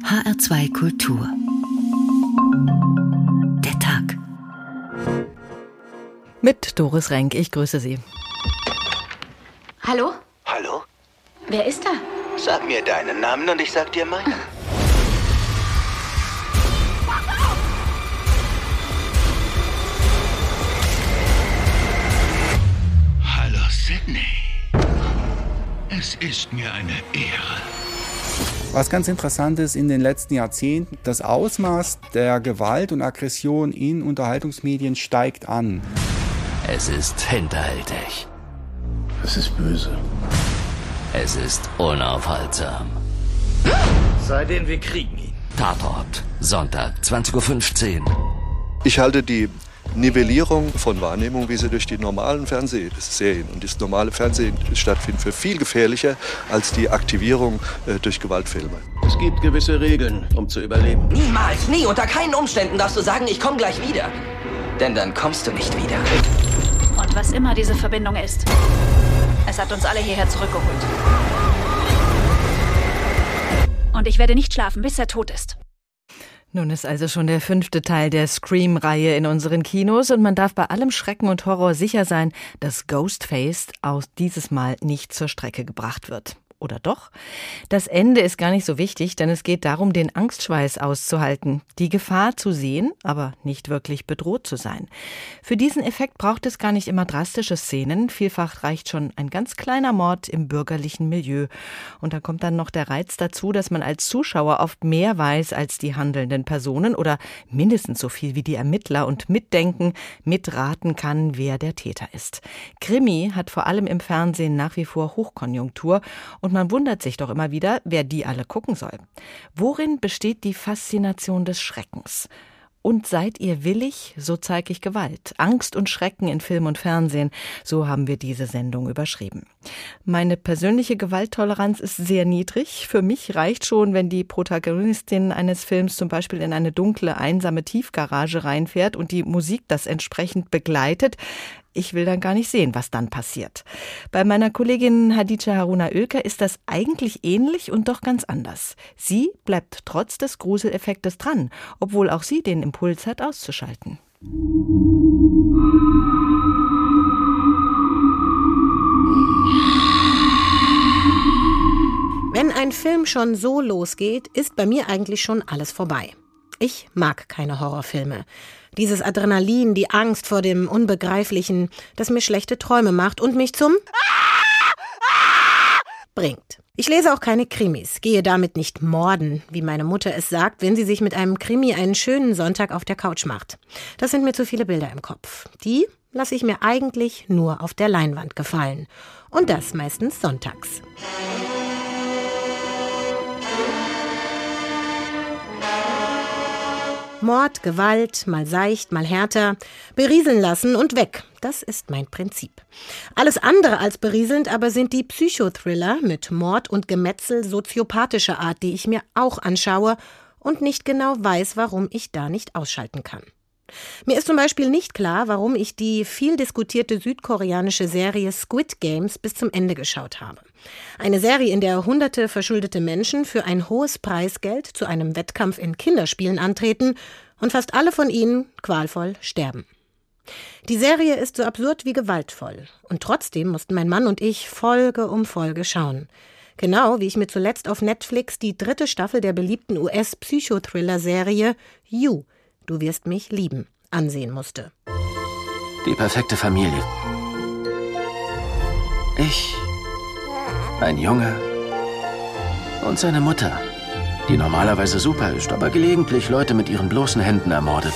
HR2 Kultur. Der Tag. Mit Doris Renk, ich grüße Sie. Hallo? Hallo? Wer ist da? Sag mir deinen Namen und ich sag dir meinen. Hallo Sydney. Es ist mir eine Ehre. Was ganz interessant ist in den letzten Jahrzehnten, das Ausmaß der Gewalt und Aggression in Unterhaltungsmedien steigt an. Es ist hinterhältig. Es ist böse. Es ist unaufhaltsam. Seitdem wir kriegen ihn. Tatort. Sonntag, 20.15 Uhr. Ich halte die Nivellierung von Wahrnehmung, wie sie durch die normalen Fernsehserien und das normale Fernsehen stattfindet, für viel gefährlicher als die Aktivierung äh, durch Gewaltfilme. Es gibt gewisse Regeln, um zu überleben. Niemals, nie, unter keinen Umständen darfst du sagen, ich komme gleich wieder. Denn dann kommst du nicht wieder. Und was immer diese Verbindung ist, es hat uns alle hierher zurückgeholt. Und ich werde nicht schlafen, bis er tot ist. Nun ist also schon der fünfte Teil der Scream-Reihe in unseren Kinos und man darf bei allem Schrecken und Horror sicher sein, dass Ghostface aus dieses Mal nicht zur Strecke gebracht wird. Oder doch? Das Ende ist gar nicht so wichtig, denn es geht darum, den Angstschweiß auszuhalten, die Gefahr zu sehen, aber nicht wirklich bedroht zu sein. Für diesen Effekt braucht es gar nicht immer drastische Szenen, vielfach reicht schon ein ganz kleiner Mord im bürgerlichen Milieu. Und da kommt dann noch der Reiz dazu, dass man als Zuschauer oft mehr weiß als die handelnden Personen oder mindestens so viel wie die Ermittler und mitdenken, mitraten kann, wer der Täter ist. Krimi hat vor allem im Fernsehen nach wie vor Hochkonjunktur und und man wundert sich doch immer wieder, wer die alle gucken soll. Worin besteht die Faszination des Schreckens? Und seid ihr willig, so zeige ich Gewalt. Angst und Schrecken in Film und Fernsehen, so haben wir diese Sendung überschrieben. Meine persönliche Gewalttoleranz ist sehr niedrig. Für mich reicht schon, wenn die Protagonistin eines Films zum Beispiel in eine dunkle, einsame Tiefgarage reinfährt und die Musik das entsprechend begleitet. Ich will dann gar nicht sehen, was dann passiert. Bei meiner Kollegin Hadice Haruna Oelker ist das eigentlich ähnlich und doch ganz anders. Sie bleibt trotz des Gruseleffektes dran, obwohl auch sie den Impuls hat, auszuschalten. Wenn ein Film schon so losgeht, ist bei mir eigentlich schon alles vorbei. Ich mag keine Horrorfilme. Dieses Adrenalin, die Angst vor dem Unbegreiflichen, das mir schlechte Träume macht und mich zum bringt. Ich lese auch keine Krimis, gehe damit nicht morden, wie meine Mutter es sagt, wenn sie sich mit einem Krimi einen schönen Sonntag auf der Couch macht. Das sind mir zu viele Bilder im Kopf. Die lasse ich mir eigentlich nur auf der Leinwand gefallen. Und das meistens sonntags. Mord, Gewalt, mal seicht, mal härter, berieseln lassen und weg. Das ist mein Prinzip. Alles andere als berieselnd aber sind die Psychothriller mit Mord und Gemetzel soziopathischer Art, die ich mir auch anschaue und nicht genau weiß, warum ich da nicht ausschalten kann. Mir ist zum Beispiel nicht klar, warum ich die viel diskutierte südkoreanische Serie Squid Games bis zum Ende geschaut habe. Eine Serie, in der hunderte verschuldete Menschen für ein hohes Preisgeld zu einem Wettkampf in Kinderspielen antreten und fast alle von ihnen qualvoll sterben. Die Serie ist so absurd wie gewaltvoll. Und trotzdem mussten mein Mann und ich Folge um Folge schauen. Genau wie ich mir zuletzt auf Netflix die dritte Staffel der beliebten US-Psychothriller-Serie You Du wirst mich lieben ansehen musste. Die perfekte Familie. Ich, ein Junge und seine Mutter, die normalerweise super ist, aber gelegentlich Leute mit ihren bloßen Händen ermordet.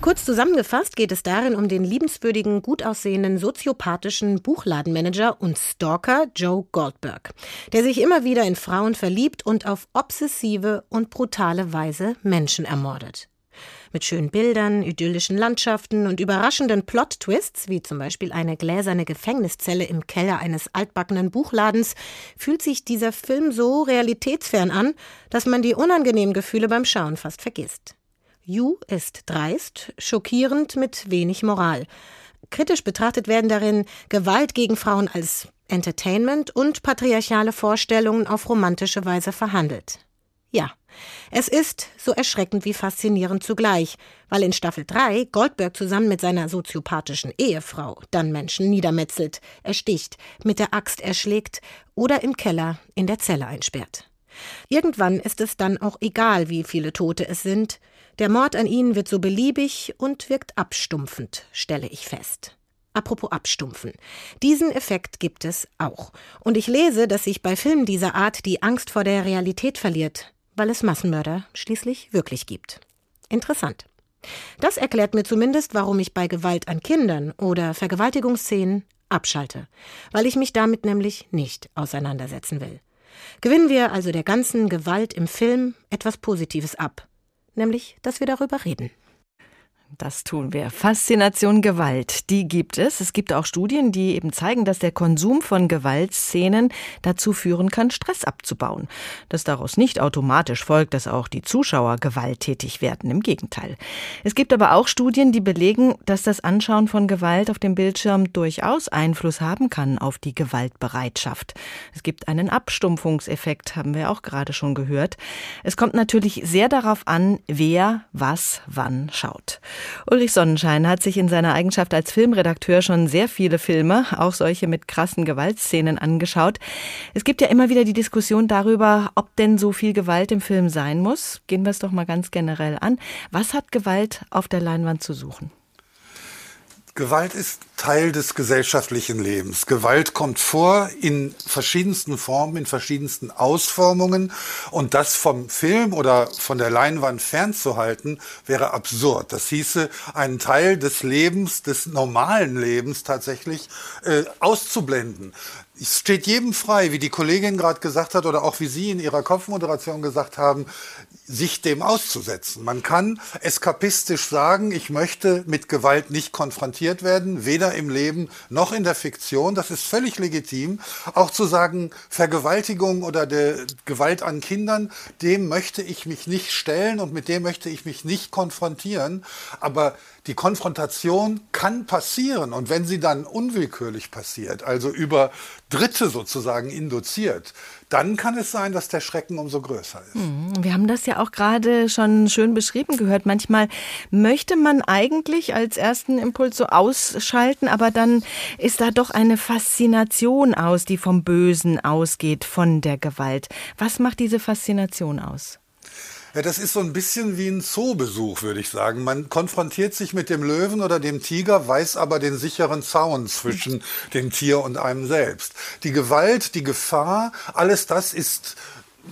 Kurz zusammengefasst geht es darin um den liebenswürdigen, gut aussehenden, soziopathischen Buchladenmanager und Stalker Joe Goldberg, der sich immer wieder in Frauen verliebt und auf obsessive und brutale Weise Menschen ermordet. Mit schönen Bildern, idyllischen Landschaften und überraschenden Plot-Twists, wie zum Beispiel eine gläserne Gefängniszelle im Keller eines altbackenen Buchladens, fühlt sich dieser Film so realitätsfern an, dass man die unangenehmen Gefühle beim Schauen fast vergisst. You ist dreist, schockierend mit wenig Moral. Kritisch betrachtet werden darin Gewalt gegen Frauen als Entertainment und patriarchale Vorstellungen auf romantische Weise verhandelt. Ja, es ist so erschreckend wie faszinierend zugleich, weil in Staffel 3 Goldberg zusammen mit seiner soziopathischen Ehefrau dann Menschen niedermetzelt, ersticht, mit der Axt erschlägt oder im Keller in der Zelle einsperrt. Irgendwann ist es dann auch egal, wie viele Tote es sind. Der Mord an ihnen wird so beliebig und wirkt abstumpfend, stelle ich fest. Apropos abstumpfen. Diesen Effekt gibt es auch. Und ich lese, dass sich bei Filmen dieser Art die Angst vor der Realität verliert, weil es Massenmörder schließlich wirklich gibt. Interessant. Das erklärt mir zumindest, warum ich bei Gewalt an Kindern oder Vergewaltigungsszenen abschalte, weil ich mich damit nämlich nicht auseinandersetzen will. Gewinnen wir also der ganzen Gewalt im Film etwas Positives ab, nämlich, dass wir darüber reden. Das tun wir. Faszination Gewalt, die gibt es. Es gibt auch Studien, die eben zeigen, dass der Konsum von Gewaltszenen dazu führen kann, Stress abzubauen. Dass daraus nicht automatisch folgt, dass auch die Zuschauer gewalttätig werden. Im Gegenteil. Es gibt aber auch Studien, die belegen, dass das Anschauen von Gewalt auf dem Bildschirm durchaus Einfluss haben kann auf die Gewaltbereitschaft. Es gibt einen Abstumpfungseffekt, haben wir auch gerade schon gehört. Es kommt natürlich sehr darauf an, wer was wann schaut. Ulrich Sonnenschein hat sich in seiner Eigenschaft als Filmredakteur schon sehr viele Filme, auch solche mit krassen Gewaltszenen, angeschaut. Es gibt ja immer wieder die Diskussion darüber, ob denn so viel Gewalt im Film sein muss. Gehen wir es doch mal ganz generell an. Was hat Gewalt auf der Leinwand zu suchen? Gewalt ist Teil des gesellschaftlichen Lebens. Gewalt kommt vor in verschiedensten Formen, in verschiedensten Ausformungen. Und das vom Film oder von der Leinwand fernzuhalten, wäre absurd. Das hieße, einen Teil des Lebens, des normalen Lebens tatsächlich äh, auszublenden. Es steht jedem frei, wie die Kollegin gerade gesagt hat oder auch wie Sie in Ihrer Kopfmoderation gesagt haben, sich dem auszusetzen. Man kann eskapistisch sagen, ich möchte mit Gewalt nicht konfrontiert werden, weder im Leben noch in der Fiktion. Das ist völlig legitim. Auch zu sagen, Vergewaltigung oder der Gewalt an Kindern, dem möchte ich mich nicht stellen und mit dem möchte ich mich nicht konfrontieren. Aber die Konfrontation kann passieren und wenn sie dann unwillkürlich passiert, also über Dritte sozusagen induziert, dann kann es sein, dass der Schrecken umso größer ist. Mhm. Wir haben das ja auch gerade schon schön beschrieben gehört. Manchmal möchte man eigentlich als ersten Impuls so ausschalten, aber dann ist da doch eine Faszination aus, die vom Bösen ausgeht, von der Gewalt. Was macht diese Faszination aus? Ja, das ist so ein bisschen wie ein Zoobesuch, würde ich sagen. Man konfrontiert sich mit dem Löwen oder dem Tiger, weiß aber den sicheren Zaun zwischen dem Tier und einem selbst. Die Gewalt, die Gefahr, alles das ist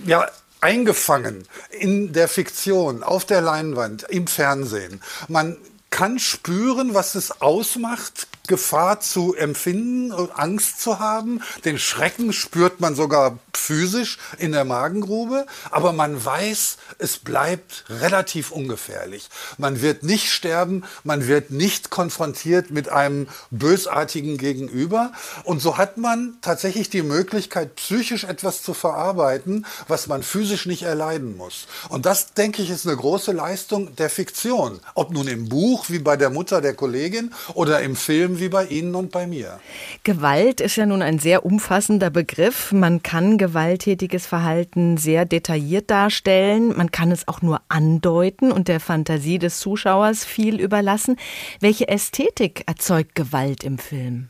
ja eingefangen in der Fiktion, auf der Leinwand, im Fernsehen. Man kann spüren, was es ausmacht, Gefahr zu empfinden und Angst zu haben. Den Schrecken spürt man sogar physisch in der Magengrube, aber man weiß, es bleibt relativ ungefährlich. Man wird nicht sterben, man wird nicht konfrontiert mit einem bösartigen Gegenüber und so hat man tatsächlich die Möglichkeit, psychisch etwas zu verarbeiten, was man physisch nicht erleiden muss. Und das, denke ich, ist eine große Leistung der Fiktion. Ob nun im Buch, wie bei der Mutter der Kollegin, oder im Film, wie bei Ihnen und bei mir. Gewalt ist ja nun ein sehr umfassender Begriff. Man kann gewalttätiges Verhalten sehr detailliert darstellen. Man kann es auch nur andeuten und der Fantasie des Zuschauers viel überlassen. Welche Ästhetik erzeugt Gewalt im Film?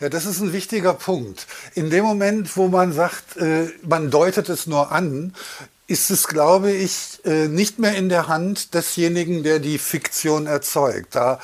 Ja, das ist ein wichtiger Punkt. In dem Moment, wo man sagt, äh, man deutet es nur an, ist es, glaube ich, äh, nicht mehr in der Hand desjenigen, der die Fiktion erzeugt. Da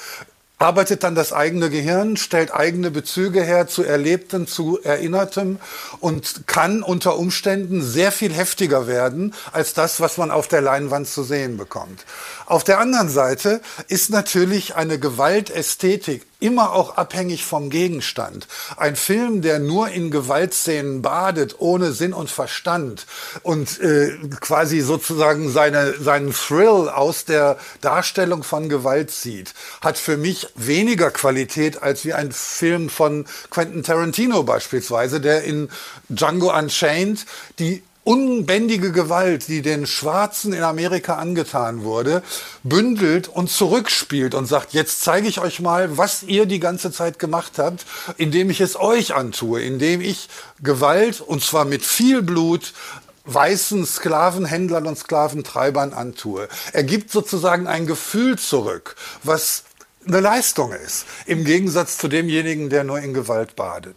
arbeitet dann das eigene Gehirn, stellt eigene Bezüge her zu Erlebtem, zu Erinnertem und kann unter Umständen sehr viel heftiger werden als das, was man auf der Leinwand zu sehen bekommt. Auf der anderen Seite ist natürlich eine Gewaltästhetik immer auch abhängig vom Gegenstand. Ein Film, der nur in Gewaltszenen badet, ohne Sinn und Verstand und äh, quasi sozusagen seine, seinen Thrill aus der Darstellung von Gewalt zieht, hat für mich weniger Qualität als wie ein Film von Quentin Tarantino beispielsweise, der in Django Unchained die unbändige Gewalt, die den Schwarzen in Amerika angetan wurde, bündelt und zurückspielt und sagt, jetzt zeige ich euch mal, was ihr die ganze Zeit gemacht habt, indem ich es euch antue, indem ich Gewalt, und zwar mit viel Blut, weißen Sklavenhändlern und Sklaventreibern antue. Er gibt sozusagen ein Gefühl zurück, was eine Leistung ist, im Gegensatz zu demjenigen, der nur in Gewalt badet.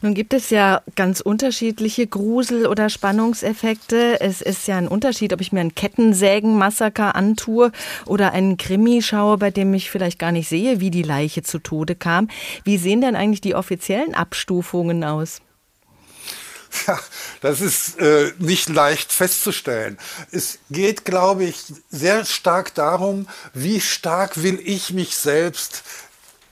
Nun gibt es ja ganz unterschiedliche Grusel- oder Spannungseffekte. Es ist ja ein Unterschied, ob ich mir ein Kettensägenmassaker antue oder einen Krimi schaue, bei dem ich vielleicht gar nicht sehe, wie die Leiche zu Tode kam. Wie sehen denn eigentlich die offiziellen Abstufungen aus? Ja, das ist äh, nicht leicht festzustellen. Es geht, glaube ich, sehr stark darum, wie stark will ich mich selbst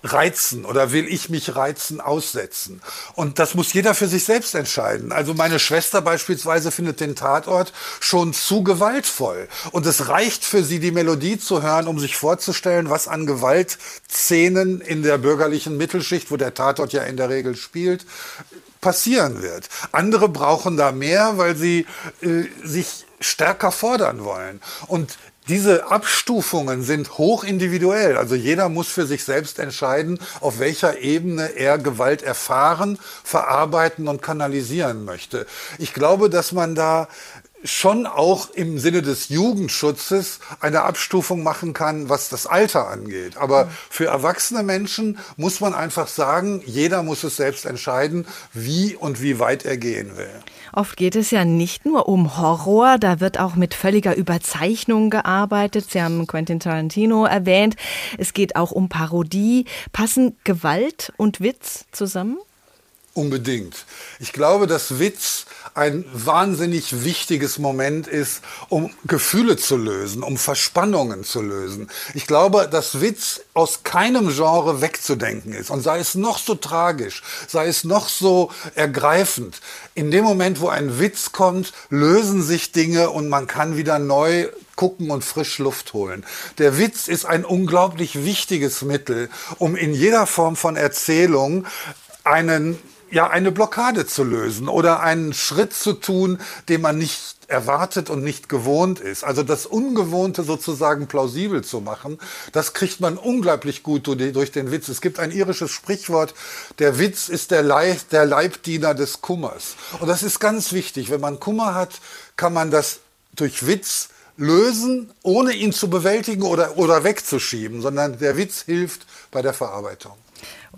reizen oder will ich mich reizen aussetzen? Und das muss jeder für sich selbst entscheiden. Also meine Schwester beispielsweise findet den Tatort schon zu gewaltvoll. Und es reicht für sie, die Melodie zu hören, um sich vorzustellen, was an Gewaltszenen in der bürgerlichen Mittelschicht, wo der Tatort ja in der Regel spielt, passieren wird. Andere brauchen da mehr, weil sie äh, sich stärker fordern wollen. Und diese Abstufungen sind hoch individuell. Also jeder muss für sich selbst entscheiden, auf welcher Ebene er Gewalt erfahren, verarbeiten und kanalisieren möchte. Ich glaube, dass man da schon auch im Sinne des Jugendschutzes eine Abstufung machen kann, was das Alter angeht. Aber für erwachsene Menschen muss man einfach sagen, jeder muss es selbst entscheiden, wie und wie weit er gehen will. Oft geht es ja nicht nur um Horror, da wird auch mit völliger Überzeichnung gearbeitet. Sie haben Quentin Tarantino erwähnt. Es geht auch um Parodie. Passen Gewalt und Witz zusammen? Unbedingt. Ich glaube, dass Witz ein wahnsinnig wichtiges Moment ist, um Gefühle zu lösen, um Verspannungen zu lösen. Ich glaube, dass Witz aus keinem Genre wegzudenken ist. Und sei es noch so tragisch, sei es noch so ergreifend. In dem Moment, wo ein Witz kommt, lösen sich Dinge und man kann wieder neu gucken und frisch Luft holen. Der Witz ist ein unglaublich wichtiges Mittel, um in jeder Form von Erzählung einen ja, eine Blockade zu lösen oder einen Schritt zu tun, den man nicht erwartet und nicht gewohnt ist. Also das Ungewohnte sozusagen plausibel zu machen, das kriegt man unglaublich gut durch den Witz. Es gibt ein irisches Sprichwort, der Witz ist der, Leib, der Leibdiener des Kummers. Und das ist ganz wichtig. Wenn man Kummer hat, kann man das durch Witz lösen, ohne ihn zu bewältigen oder, oder wegzuschieben, sondern der Witz hilft bei der Verarbeitung.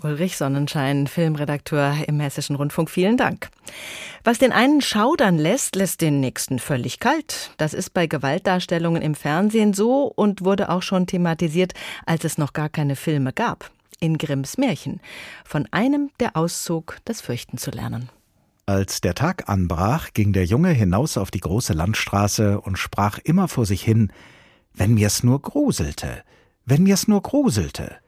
Ulrich Sonnenschein, Filmredakteur im Hessischen Rundfunk, vielen Dank. Was den einen schaudern lässt, lässt den nächsten völlig kalt. Das ist bei Gewaltdarstellungen im Fernsehen so und wurde auch schon thematisiert, als es noch gar keine Filme gab. In Grimms Märchen. Von einem, der auszog, das Fürchten zu lernen. Als der Tag anbrach, ging der Junge hinaus auf die große Landstraße und sprach immer vor sich hin, wenn mir's nur gruselte, wenn mir's nur gruselte.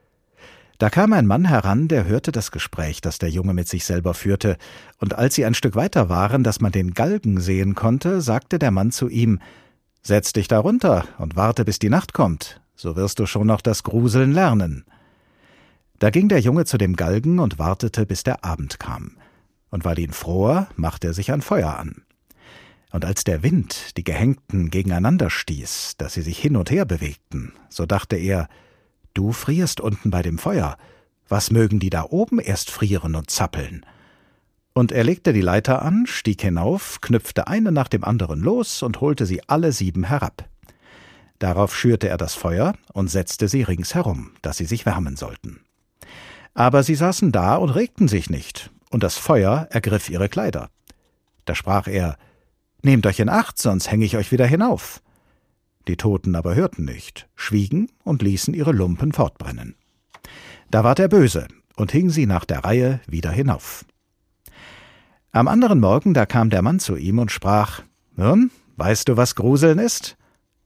Da kam ein Mann heran, der hörte das Gespräch, das der Junge mit sich selber führte, und als sie ein Stück weiter waren, dass man den Galgen sehen konnte, sagte der Mann zu ihm Setz dich da runter und warte, bis die Nacht kommt, so wirst du schon noch das Gruseln lernen. Da ging der Junge zu dem Galgen und wartete, bis der Abend kam. Und weil ihn froher, machte er sich ein Feuer an. Und als der Wind die Gehängten gegeneinander stieß, dass sie sich hin und her bewegten, so dachte er, Du frierst unten bei dem Feuer. Was mögen die da oben erst frieren und zappeln? Und er legte die Leiter an, stieg hinauf, knüpfte eine nach dem anderen los und holte sie alle sieben herab. Darauf schürte er das Feuer und setzte sie ringsherum, dass sie sich wärmen sollten. Aber sie saßen da und regten sich nicht, und das Feuer ergriff ihre Kleider. Da sprach er Nehmt euch in Acht, sonst hänge ich euch wieder hinauf. Die Toten aber hörten nicht, schwiegen und ließen ihre Lumpen fortbrennen. Da ward er böse und hing sie nach der Reihe wieder hinauf. Am anderen Morgen da kam der Mann zu ihm und sprach Nun, weißt du, was Gruseln ist?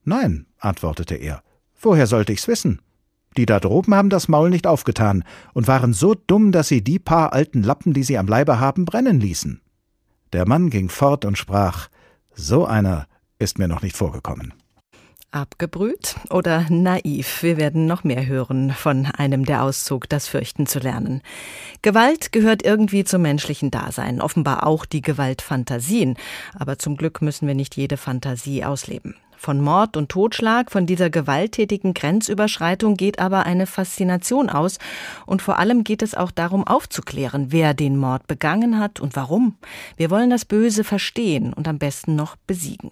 Nein, antwortete er. Woher sollte ich's wissen? Die da droben haben das Maul nicht aufgetan und waren so dumm, dass sie die paar alten Lappen, die sie am Leibe haben, brennen ließen. Der Mann ging fort und sprach So einer ist mir noch nicht vorgekommen. Abgebrüht oder naiv? Wir werden noch mehr hören von einem, der auszog, das Fürchten zu lernen. Gewalt gehört irgendwie zum menschlichen Dasein, offenbar auch die Gewaltfantasien. Aber zum Glück müssen wir nicht jede Fantasie ausleben. Von Mord und Totschlag, von dieser gewalttätigen Grenzüberschreitung geht aber eine Faszination aus. Und vor allem geht es auch darum aufzuklären, wer den Mord begangen hat und warum. Wir wollen das Böse verstehen und am besten noch besiegen.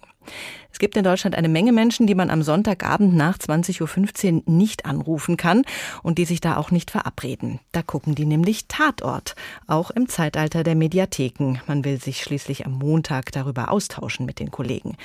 Es gibt in Deutschland eine Menge Menschen, die man am Sonntagabend nach 20.15 Uhr nicht anrufen kann und die sich da auch nicht verabreden. Da gucken die nämlich Tatort, auch im Zeitalter der Mediatheken. Man will sich schließlich am Montag darüber austauschen mit den Kollegen.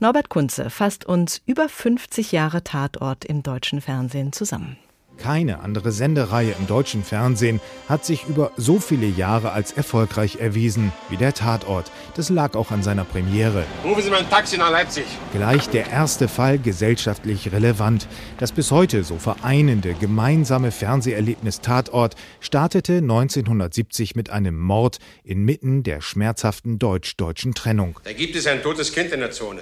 Norbert Kunze fasst uns über 50 Jahre Tatort im deutschen Fernsehen zusammen. Keine andere Sendereihe im deutschen Fernsehen hat sich über so viele Jahre als erfolgreich erwiesen wie der Tatort. Das lag auch an seiner Premiere. Rufen Sie mal ein Taxi nach Leipzig. Gleich der erste Fall gesellschaftlich relevant. Das bis heute so vereinende gemeinsame Fernseherlebnis Tatort startete 1970 mit einem Mord inmitten der schmerzhaften deutsch-deutschen Trennung. Da gibt es ein totes Kind in der Zone.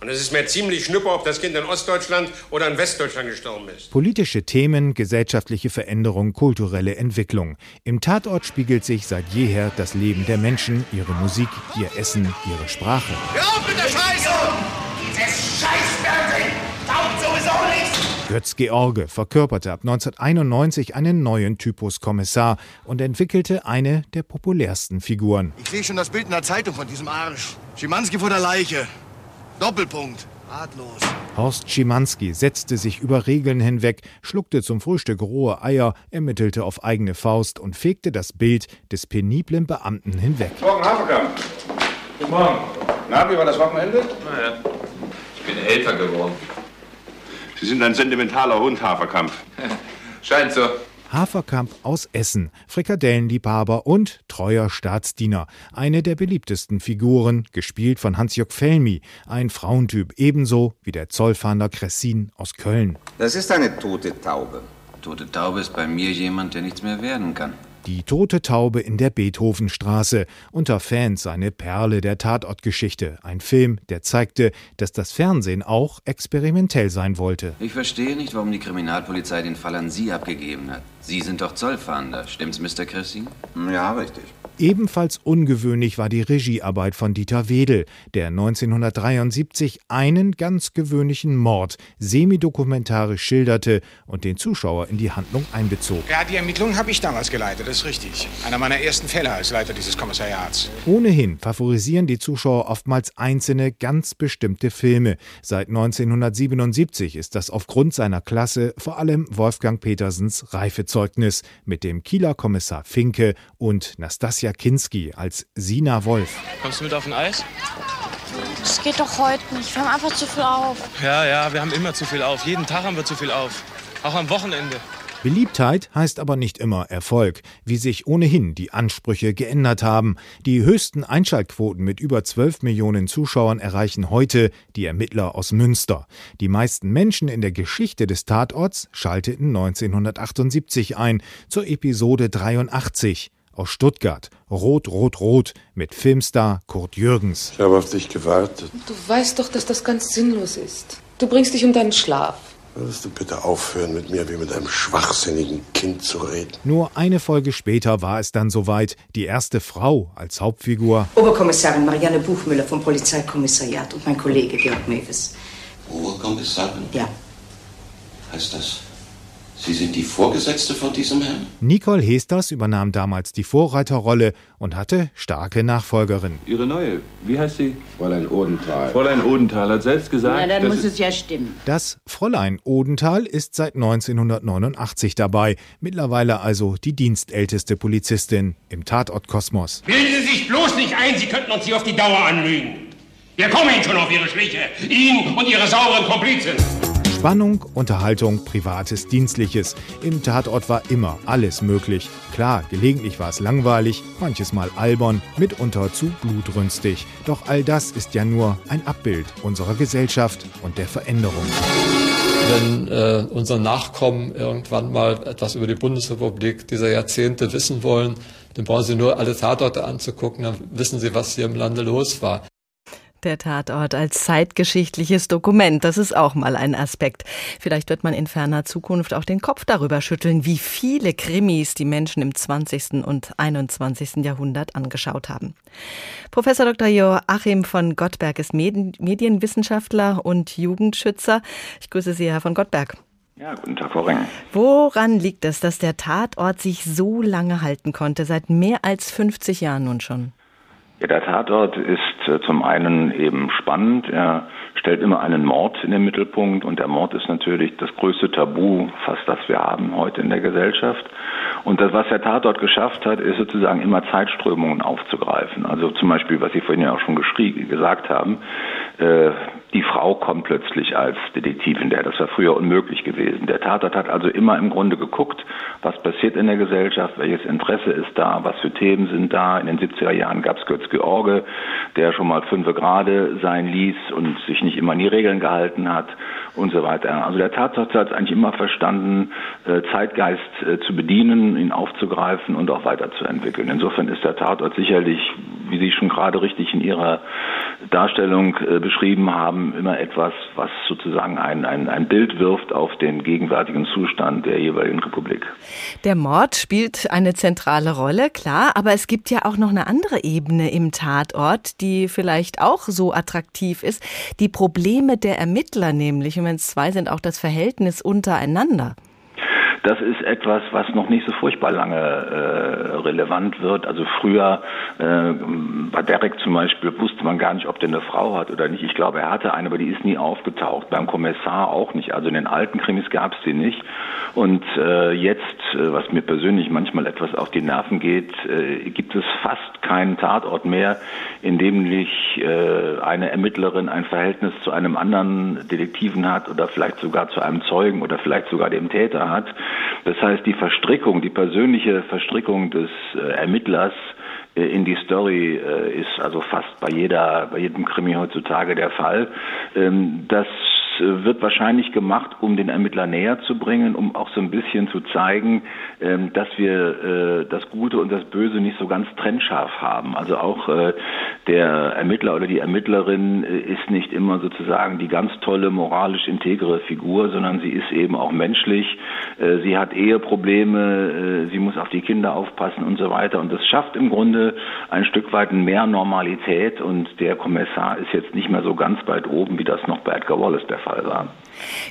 Und es ist mir ziemlich schnuppe, ob das Kind in Ostdeutschland oder in Westdeutschland gestorben ist. Politische Themen, gesellschaftliche Veränderung, kulturelle Entwicklung. Im Tatort spiegelt sich seit jeher das Leben der Menschen, ihre Musik, ihr Essen, ihre Sprache. Hör auf mit der Scheiße! Dieses Scheißfernsehen taugt sowieso nichts! Götz George verkörperte ab 1991 einen neuen Typus Kommissar und entwickelte eine der populärsten Figuren. Ich sehe schon das Bild in der Zeitung von diesem Arsch. Schimanski vor der Leiche. Doppelpunkt. Ratlos. Horst Schimanski setzte sich über Regeln hinweg, schluckte zum Frühstück rohe Eier, ermittelte auf eigene Faust und fegte das Bild des peniblen Beamten hinweg. Morgen, Haferkamp. Guten Morgen. Na, wie war das Wochenende? Naja, ich bin Helfer geworden. Sie sind ein sentimentaler Hund, Haferkamp. Scheint so. Haferkamp aus Essen, Frikadellenliebhaber und treuer Staatsdiener. Eine der beliebtesten Figuren, gespielt von Hans-Jörg Felmi, ein Frauentyp ebenso wie der Zollfahnder Cressin aus Köln. Das ist eine tote Taube. Tote Taube ist bei mir jemand, der nichts mehr werden kann. Die tote Taube in der Beethovenstraße. Unter Fans eine Perle der Tatortgeschichte. Ein Film, der zeigte, dass das Fernsehen auch experimentell sein wollte. Ich verstehe nicht, warum die Kriminalpolizei den Fall an Sie abgegeben hat. Sie sind doch Zollfahnder, stimmt's, Mr. Chrissy? Ja, richtig. Ebenfalls ungewöhnlich war die Regiearbeit von Dieter Wedel, der 1973 einen ganz gewöhnlichen Mord semidokumentarisch schilderte und den Zuschauer in die Handlung einbezog. Ja, die Ermittlungen habe ich damals geleitet, das ist richtig. Einer meiner ersten Fälle als Leiter dieses Kommissariats. Ohnehin favorisieren die Zuschauer oftmals einzelne, ganz bestimmte Filme. Seit 1977 ist das aufgrund seiner Klasse vor allem Wolfgang Petersens Reifezeugnis mit dem Kieler Kommissar Finke und Nastasia Kinski als Sina Wolf. Kommst du mit auf ein Eis? Das geht doch heute nicht. Wir haben einfach zu viel auf. Ja, ja, wir haben immer zu viel auf. Jeden Tag haben wir zu viel auf. Auch am Wochenende. Beliebtheit heißt aber nicht immer Erfolg, wie sich ohnehin die Ansprüche geändert haben. Die höchsten Einschaltquoten mit über 12 Millionen Zuschauern erreichen heute die Ermittler aus Münster. Die meisten Menschen in der Geschichte des Tatorts schalteten 1978 ein zur Episode 83 aus Stuttgart. Rot, Rot, Rot mit Filmstar Kurt Jürgens. Ich habe auf dich gewartet. Du weißt doch, dass das ganz sinnlos ist. Du bringst dich um deinen Schlaf. Würdest du bitte aufhören, mit mir wie mit einem schwachsinnigen Kind zu reden? Nur eine Folge später war es dann soweit, die erste Frau als Hauptfigur. Oberkommissarin Marianne Buchmüller vom Polizeikommissariat und mein Kollege Georg Mewes. Oberkommissarin? Ja. Heißt das, Sie sind die Vorgesetzte von diesem Herrn? Nicole Hesters übernahm damals die Vorreiterrolle und hatte starke Nachfolgerin. Ihre neue, wie heißt sie? Fräulein Odenthal. Fräulein Odenthal hat selbst gesagt. Na, dann muss es ja stimmen. Das Fräulein Odenthal ist seit 1989 dabei, mittlerweile also die dienstälteste Polizistin im Tatortkosmos. Bilden Sie sich bloß nicht ein, Sie könnten uns hier auf die Dauer anlügen. Wir kommen Ihnen schon auf Ihre Schliche. Ihnen und Ihre sauren Komplizen. Spannung, Unterhaltung, Privates, Dienstliches. Im Tatort war immer alles möglich. Klar, gelegentlich war es langweilig, manches Mal albern, mitunter zu blutrünstig. Doch all das ist ja nur ein Abbild unserer Gesellschaft und der Veränderung. Wenn äh, unsere Nachkommen irgendwann mal etwas über die Bundesrepublik dieser Jahrzehnte wissen wollen, dann brauchen sie nur alle Tatorte anzugucken, dann wissen sie, was hier im Lande los war. Der Tatort als zeitgeschichtliches Dokument, das ist auch mal ein Aspekt. Vielleicht wird man in ferner Zukunft auch den Kopf darüber schütteln, wie viele Krimis die Menschen im 20. und 21. Jahrhundert angeschaut haben. Professor Dr. Joachim von Gottberg ist Medienwissenschaftler und Jugendschützer. Ich grüße Sie, Herr von Gottberg. Ja, guten Tag, Frau Ring. Woran liegt es, dass der Tatort sich so lange halten konnte, seit mehr als 50 Jahren nun schon? Ja, der Tatort ist äh, zum einen eben spannend. Er stellt immer einen Mord in den Mittelpunkt und der Mord ist natürlich das größte Tabu, fast das wir haben heute in der Gesellschaft. Und das, was der Tatort geschafft hat, ist sozusagen immer Zeitströmungen aufzugreifen. Also zum Beispiel, was Sie vorhin ja auch schon gesagt haben, äh, die Frau kommt plötzlich als Detektivin der. Das war früher unmöglich gewesen. Der Tatort hat also immer im Grunde geguckt, was passiert in der Gesellschaft, welches Interesse ist da, was für Themen sind da. In den 70er Jahren gab es Götz-George, der schon mal fünfe Grade sein ließ und sich nicht immer an die Regeln gehalten hat und so weiter. Also der Tatort hat eigentlich immer verstanden, äh, Zeitgeist äh, zu bedienen, ihn aufzugreifen und auch weiterzuentwickeln. Insofern ist der Tatort sicherlich, wie Sie schon gerade richtig in Ihrer Darstellung äh, beschrieben haben, immer etwas, was sozusagen ein, ein, ein Bild wirft auf den gegenwärtigen Zustand der jeweiligen Republik. Der Mord spielt eine zentrale Rolle, klar, aber es gibt ja auch noch eine andere Ebene im Tatort, die vielleicht auch so attraktiv ist. Die Probleme der Ermittler nämlich, und wenn es zwei sind, auch das Verhältnis untereinander. Das ist etwas, was noch nicht so furchtbar lange äh, relevant wird. Also früher äh, bei Derek zum Beispiel wusste man gar nicht, ob der eine Frau hat oder nicht. Ich glaube, er hatte eine, aber die ist nie aufgetaucht. Beim Kommissar auch nicht. Also in den alten Krimis gab es die nicht. Und äh, jetzt, äh, was mir persönlich manchmal etwas auf die Nerven geht, äh, gibt es fast keinen Tatort mehr, in dem nicht äh, eine Ermittlerin ein Verhältnis zu einem anderen Detektiven hat oder vielleicht sogar zu einem Zeugen oder vielleicht sogar dem Täter hat. Das heißt, die Verstrickung, die persönliche Verstrickung des äh, Ermittlers äh, in die Story äh, ist also fast bei jeder, bei jedem Krimi heutzutage der Fall. Ähm, das wird wahrscheinlich gemacht, um den Ermittler näher zu bringen, um auch so ein bisschen zu zeigen, ähm, dass wir äh, das Gute und das Böse nicht so ganz trennscharf haben. Also auch äh, der Ermittler oder die Ermittlerin ist nicht immer sozusagen die ganz tolle, moralisch integre Figur, sondern sie ist eben auch menschlich. Sie hat Eheprobleme, sie muss auf die Kinder aufpassen und so weiter. Und das schafft im Grunde ein Stück weit mehr Normalität. Und der Kommissar ist jetzt nicht mehr so ganz weit oben, wie das noch bei Edgar Wallace der Fall Fall war.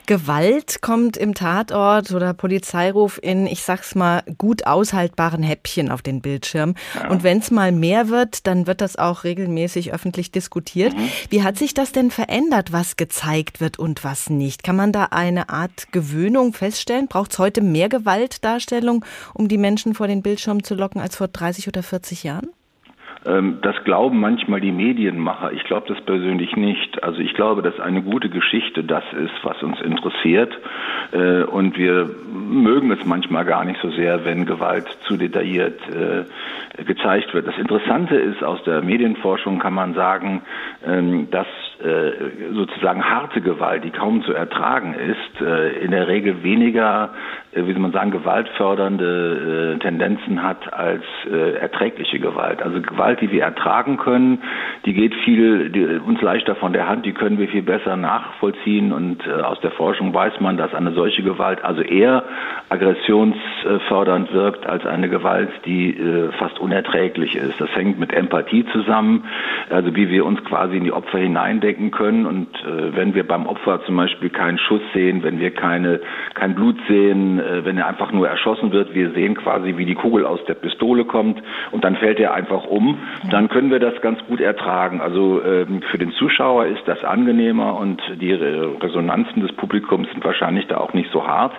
Gewalt kommt im Tatort oder Polizeiruf in, ich sag's mal, gut aushaltbaren Häppchen auf den Bildschirm. Ja. Und wenn es mal mehr wird, dann wird das auch regelmäßig öffentlich diskutiert. Mhm. Wie hat sich das denn verändert, was gezeigt wird und was nicht? Kann man da eine Art Gewöhnung feststellen? Braucht es heute mehr Gewaltdarstellung, um die Menschen vor den Bildschirm zu locken, als vor 30 oder 40 Jahren? Ähm, das glauben manchmal die Medienmacher. Ich glaube das persönlich nicht. Also ich glaube, dass eine gute Geschichte das ist, was uns interessiert. Äh, und wir mögen es manchmal gar nicht so sehr, wenn Gewalt zu detailliert äh, gezeigt wird. Das Interessante ist, aus der Medienforschung kann man sagen, ähm, dass äh, sozusagen harte Gewalt, die kaum zu ertragen ist, in der Regel weniger wie soll man sagen, gewaltfördernde Tendenzen hat als erträgliche Gewalt. Also Gewalt, die wir ertragen können, die geht viel die, uns leichter von der Hand, die können wir viel besser nachvollziehen und äh, aus der Forschung weiß man, dass eine solche Gewalt also eher aggressionsfördernd wirkt als eine Gewalt, die äh, fast unerträglich ist. Das hängt mit Empathie zusammen, also wie wir uns quasi in die Opfer hineindenken können. Und äh, wenn wir beim Opfer zum Beispiel keinen Schuss sehen, wenn wir keine, kein Blut sehen, äh, wenn er einfach nur erschossen wird, wir sehen quasi, wie die Kugel aus der Pistole kommt und dann fällt er einfach um, dann können wir das ganz gut ertragen. Also ähm, für den Zuschauer ist das angenehmer und die Resonanzen des Publikums sind wahrscheinlich da auch nicht so hart.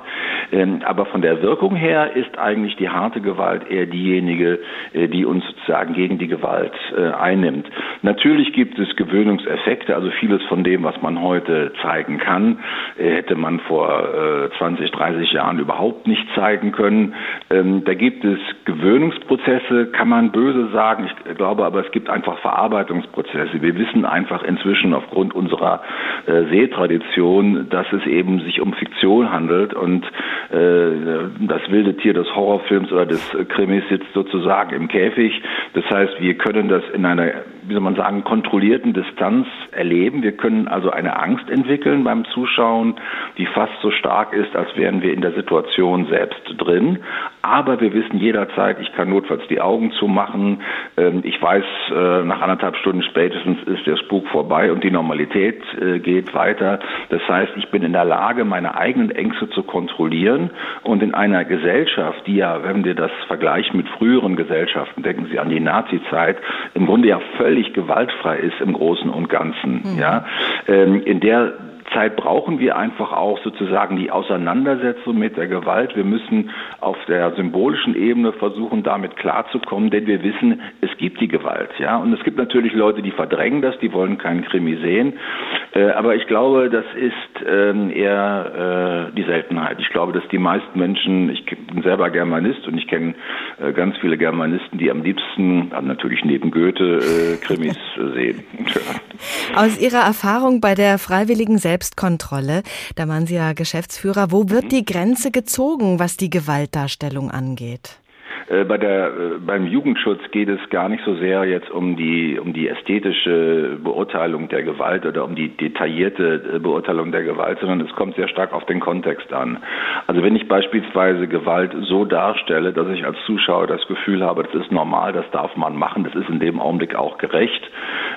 Ähm, aber von der Wirkung her ist eigentlich die harte Gewalt eher diejenige, äh, die uns sozusagen gegen die Gewalt äh, einnimmt. Natürlich gibt es Gewöhnungseffekte, also vieles von dem, was man heute zeigen kann, hätte man vor 20, 30 Jahren über überhaupt nicht zeigen können. Ähm, da gibt es Gewöhnungsprozesse, kann man böse sagen. Ich glaube aber, es gibt einfach Verarbeitungsprozesse. Wir wissen einfach inzwischen aufgrund unserer äh, Sehtradition, dass es eben sich um Fiktion handelt und äh, das wilde Tier des Horrorfilms oder des Krimis sitzt sozusagen im Käfig. Das heißt, wir können das in einer, wie soll man sagen, kontrollierten Distanz erleben. Wir können also eine Angst entwickeln beim Zuschauen, die fast so stark ist, als wären wir in der Situation selbst drin. Aber wir wissen jederzeit, ich kann notfalls die Augen zumachen. Ähm, ich weiß, äh, nach anderthalb Stunden spätestens ist der Spuk vorbei und die Normalität äh, geht weiter. Das heißt, ich bin in der Lage, meine eigenen Ängste zu kontrollieren und in einer Gesellschaft, die ja, wenn wir das vergleichen mit früheren Gesellschaften, denken Sie an die Nazi-Zeit, im Grunde ja völlig gewaltfrei ist im Großen und Ganzen. Mhm. Ja, ähm, in der Zeit brauchen wir einfach auch sozusagen die Auseinandersetzung mit der Gewalt. Wir müssen auf der symbolischen Ebene versuchen, damit klarzukommen, denn wir wissen, es gibt die Gewalt, ja. Und es gibt natürlich Leute, die verdrängen das, die wollen keinen Krimi sehen. Äh, aber ich glaube, das ist ähm, eher äh, die Seltenheit. Ich glaube, dass die meisten Menschen, ich bin selber Germanist und ich kenne äh, ganz viele Germanisten, die am liebsten, natürlich neben Goethe, Krimis sehen. Aus Ihrer Erfahrung bei der freiwilligen Selbst Selbstkontrolle. Da waren Sie ja Geschäftsführer. Wo wird die Grenze gezogen, was die Gewaltdarstellung angeht? Äh, bei der, äh, beim Jugendschutz geht es gar nicht so sehr jetzt um die, um die ästhetische Beurteilung der Gewalt oder um die detaillierte äh, Beurteilung der Gewalt, sondern es kommt sehr stark auf den Kontext an. Also wenn ich beispielsweise Gewalt so darstelle, dass ich als Zuschauer das Gefühl habe, das ist normal, das darf man machen, das ist in dem Augenblick auch gerecht,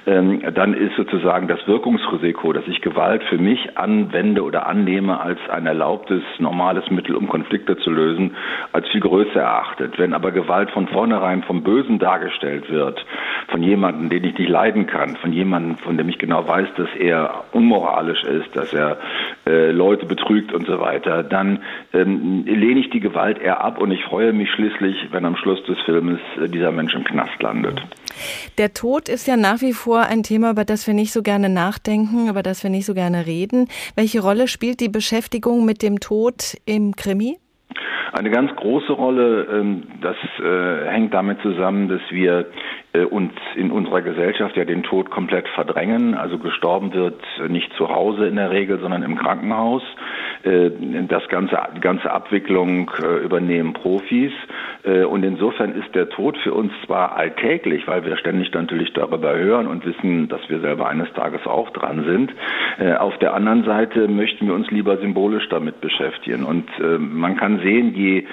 ähm, dann ist sozusagen das Wirkungsrisiko, dass ich Gewalt für mich anwende oder annehme als ein erlaubtes, normales Mittel, um Konflikte zu lösen, als viel größer erachtet. Wenn aber Gewalt von vornherein vom Bösen dargestellt wird, von jemandem, den ich nicht leiden kann, von jemandem, von dem ich genau weiß, dass er unmoralisch ist, dass er äh, Leute betrügt und so weiter, dann ähm, lehne ich die Gewalt eher ab und ich freue mich schließlich, wenn am Schluss des Filmes äh, dieser Mensch im Knast landet. Der Tod ist ja nach wie vor ein Thema, über das wir nicht so gerne nachdenken, über das wir nicht so gerne reden. Welche Rolle spielt die Beschäftigung mit dem Tod im Krimi? Eine ganz große Rolle, ähm, das äh, hängt damit zusammen, dass wir äh, uns in unserer Gesellschaft ja den Tod komplett verdrängen. Also gestorben wird nicht zu Hause in der Regel, sondern im Krankenhaus. Äh, das ganze, die ganze Abwicklung übernehmen Profis. Und insofern ist der Tod für uns zwar alltäglich, weil wir ständig natürlich darüber hören und wissen, dass wir selber eines Tages auch dran sind. Auf der anderen Seite möchten wir uns lieber symbolisch damit beschäftigen. Und man kann sehen, je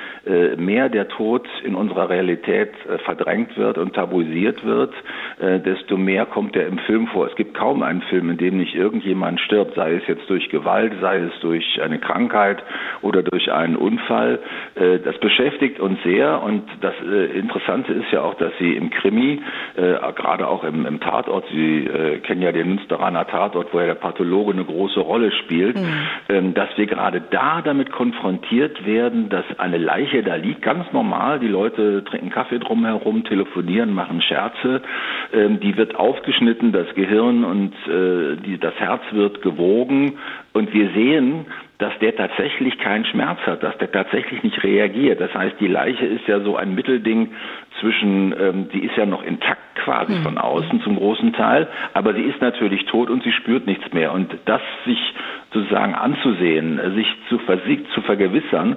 mehr der Tod in unserer Realität verdrängt wird und tabuisiert, wird, äh, desto mehr kommt er im Film vor. Es gibt kaum einen Film, in dem nicht irgendjemand stirbt, sei es jetzt durch Gewalt, sei es durch eine Krankheit oder durch einen Unfall. Äh, das beschäftigt uns sehr und das äh, Interessante ist ja auch, dass Sie im Krimi, gerade auch im, im Tatort, Sie kennen ja den Münsteraner Tatort, wo ja der Pathologe eine große Rolle spielt, mhm. dass wir gerade da damit konfrontiert werden, dass eine Leiche da liegt, ganz normal, die Leute trinken Kaffee drumherum, telefonieren, machen Scherze ähm, die wird aufgeschnitten, das Gehirn und äh, die, das Herz wird gewogen und wir sehen, dass der tatsächlich keinen Schmerz hat, dass der tatsächlich nicht reagiert. Das heißt, die Leiche ist ja so ein Mittelding zwischen, ähm, die ist ja noch intakt quasi mhm. von außen zum großen Teil, aber sie ist natürlich tot und sie spürt nichts mehr. Und das sich sozusagen anzusehen, sich zu versiegt, zu vergewissern,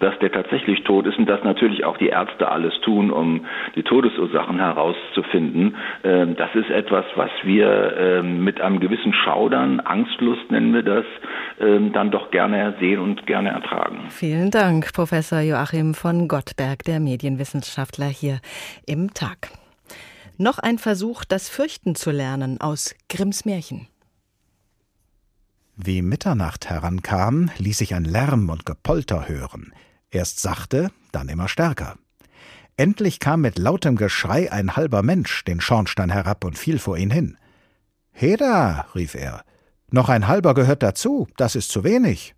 dass der tatsächlich tot ist und dass natürlich auch die Ärzte alles tun, um die Todesursachen herauszufinden. Ähm, das ist etwas, was wir ähm, mit einem gewissen Schaudern, Angstlust nennen wir das, ähm, dann doch gerne sehen und gerne ertragen. Vielen Dank, Professor Joachim von Gottberg, der Medienwissenschaftler hier im Tag. Noch ein Versuch, das Fürchten zu lernen aus Grimms Märchen. Wie Mitternacht herankam, ließ sich ein Lärm und Gepolter hören, erst sachte, dann immer stärker. Endlich kam mit lautem Geschrei ein halber Mensch den Schornstein herab und fiel vor ihn hin. Heda, rief er, noch ein halber gehört dazu, das ist zu wenig.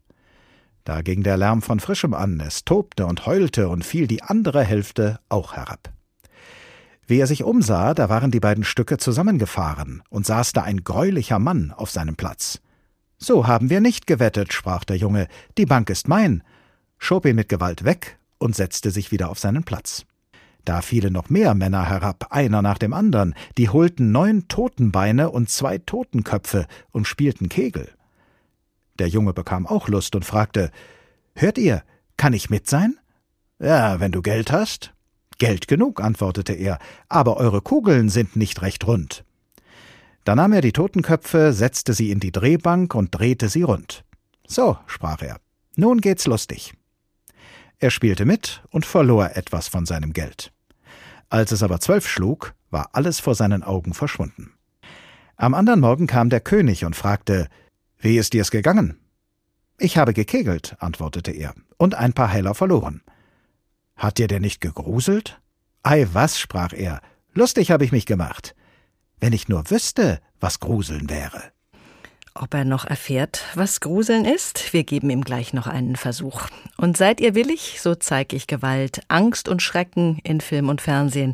Da ging der Lärm von frischem an, es tobte und heulte und fiel die andere Hälfte auch herab. Wie er sich umsah, da waren die beiden Stücke zusammengefahren und saß da ein greulicher Mann auf seinem Platz. So haben wir nicht gewettet, sprach der Junge, die Bank ist mein, schob ihn mit Gewalt weg und setzte sich wieder auf seinen Platz. Da fielen noch mehr Männer herab, einer nach dem anderen, die holten neun Totenbeine und zwei Totenköpfe und spielten Kegel. Der Junge bekam auch Lust und fragte Hört ihr, kann ich mit sein? Ja, wenn du Geld hast. Geld genug, antwortete er, aber eure Kugeln sind nicht recht rund. Da nahm er die Totenköpfe, setzte sie in die Drehbank und drehte sie rund. So, sprach er, nun geht's lustig. Er spielte mit und verlor etwas von seinem Geld. Als es aber zwölf schlug, war alles vor seinen Augen verschwunden. Am anderen Morgen kam der König und fragte, Wie ist dir's gegangen? Ich habe gekegelt, antwortete er, und ein paar Heller verloren. Hat dir der nicht gegruselt? Ei, was, sprach er, lustig habe ich mich gemacht. Wenn ich nur wüsste, was Gruseln wäre. Ob er noch erfährt, was Gruseln ist? Wir geben ihm gleich noch einen Versuch. Und seid ihr willig, so zeig ich Gewalt, Angst und Schrecken in Film und Fernsehen.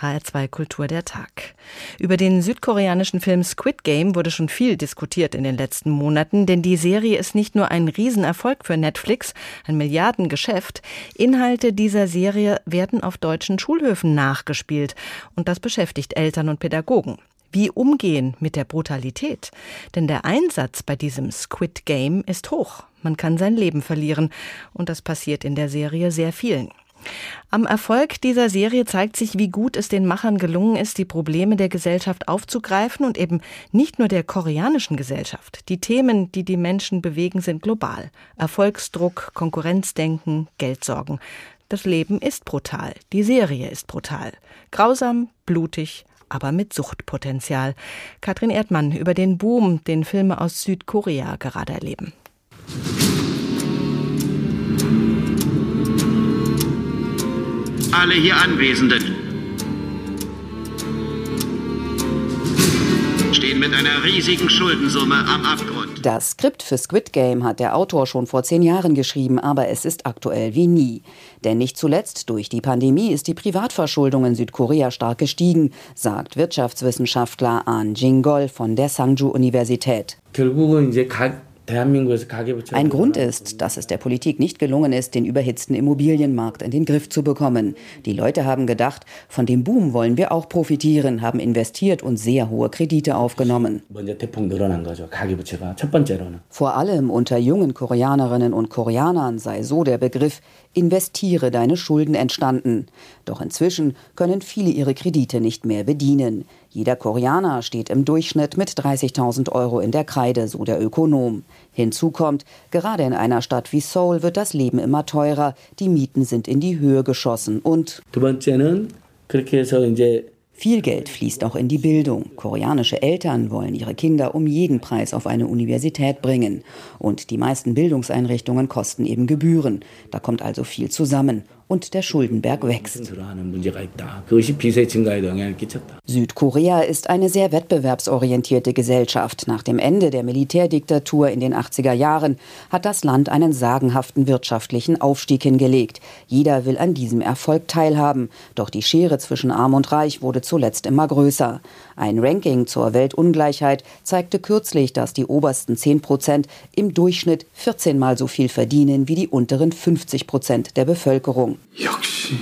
HR2 Kultur der Tag. Über den südkoreanischen Film Squid Game wurde schon viel diskutiert in den letzten Monaten, denn die Serie ist nicht nur ein Riesenerfolg für Netflix, ein Milliardengeschäft. Inhalte dieser Serie werden auf deutschen Schulhöfen nachgespielt und das beschäftigt Eltern und Pädagogen. Wie umgehen mit der Brutalität? Denn der Einsatz bei diesem Squid Game ist hoch. Man kann sein Leben verlieren. Und das passiert in der Serie sehr vielen. Am Erfolg dieser Serie zeigt sich, wie gut es den Machern gelungen ist, die Probleme der Gesellschaft aufzugreifen und eben nicht nur der koreanischen Gesellschaft. Die Themen, die die Menschen bewegen, sind global. Erfolgsdruck, Konkurrenzdenken, Geldsorgen. Das Leben ist brutal. Die Serie ist brutal. Grausam, blutig, aber mit Suchtpotenzial. Katrin Erdmann über den Boom, den Filme aus Südkorea gerade erleben. Alle hier Anwesenden stehen mit einer riesigen Schuldensumme am Abgrund. Das Skript für Squid Game hat der Autor schon vor zehn Jahren geschrieben, aber es ist aktuell wie nie. Denn nicht zuletzt durch die Pandemie ist die Privatverschuldung in Südkorea stark gestiegen, sagt Wirtschaftswissenschaftler An Jingol von der Sangju-Universität. Ein Grund ist, dass es der Politik nicht gelungen ist, den überhitzten Immobilienmarkt in den Griff zu bekommen. Die Leute haben gedacht, von dem Boom wollen wir auch profitieren, haben investiert und sehr hohe Kredite aufgenommen. Vor allem unter jungen Koreanerinnen und Koreanern sei so der Begriff Investiere deine Schulden entstanden. Doch inzwischen können viele ihre Kredite nicht mehr bedienen. Jeder Koreaner steht im Durchschnitt mit 30.000 Euro in der Kreide, so der Ökonom. Hinzu kommt, gerade in einer Stadt wie Seoul wird das Leben immer teurer, die Mieten sind in die Höhe geschossen und viel Geld fließt auch in die Bildung. Koreanische Eltern wollen ihre Kinder um jeden Preis auf eine Universität bringen. Und die meisten Bildungseinrichtungen kosten eben Gebühren. Da kommt also viel zusammen und der Schuldenberg wächst. Südkorea ist eine sehr wettbewerbsorientierte Gesellschaft. Nach dem Ende der Militärdiktatur in den 80er Jahren hat das Land einen sagenhaften wirtschaftlichen Aufstieg hingelegt. Jeder will an diesem Erfolg teilhaben. Doch die Schere zwischen Arm und Reich wurde zuletzt immer größer. Ein Ranking zur Weltungleichheit zeigte kürzlich, dass die obersten 10 Prozent im Durchschnitt 14 mal so viel verdienen wie die unteren 50 Prozent der Bevölkerung. 역시.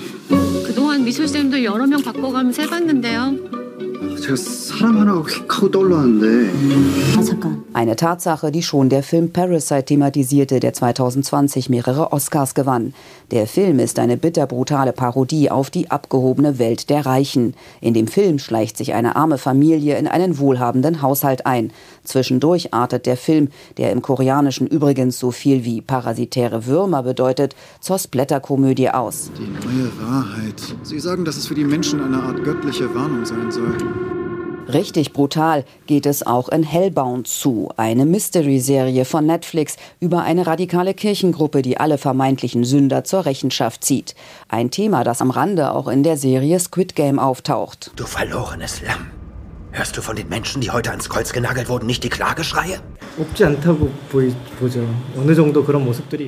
그동안 미술쌤도 여러 명 바꿔가면서 해봤는데요. Eine Tatsache, die schon der Film Parasite thematisierte, der 2020 mehrere Oscars gewann. Der Film ist eine bitterbrutale Parodie auf die abgehobene Welt der Reichen. In dem Film schleicht sich eine arme Familie in einen wohlhabenden Haushalt ein. Zwischendurch artet der Film, der im Koreanischen übrigens so viel wie parasitäre Würmer bedeutet, zur Splatterkomödie aus. Die neue Wahrheit. Sie sagen, dass es für die Menschen eine Art göttliche Warnung sein soll. Richtig brutal geht es auch in Hellbound zu, eine Mystery-Serie von Netflix über eine radikale Kirchengruppe, die alle vermeintlichen Sünder zur Rechenschaft zieht. Ein Thema, das am Rande auch in der Serie Squid Game auftaucht. Du verlorenes Lamm. Hörst du von den Menschen, die heute ans Kreuz genagelt wurden, nicht die Klageschreie?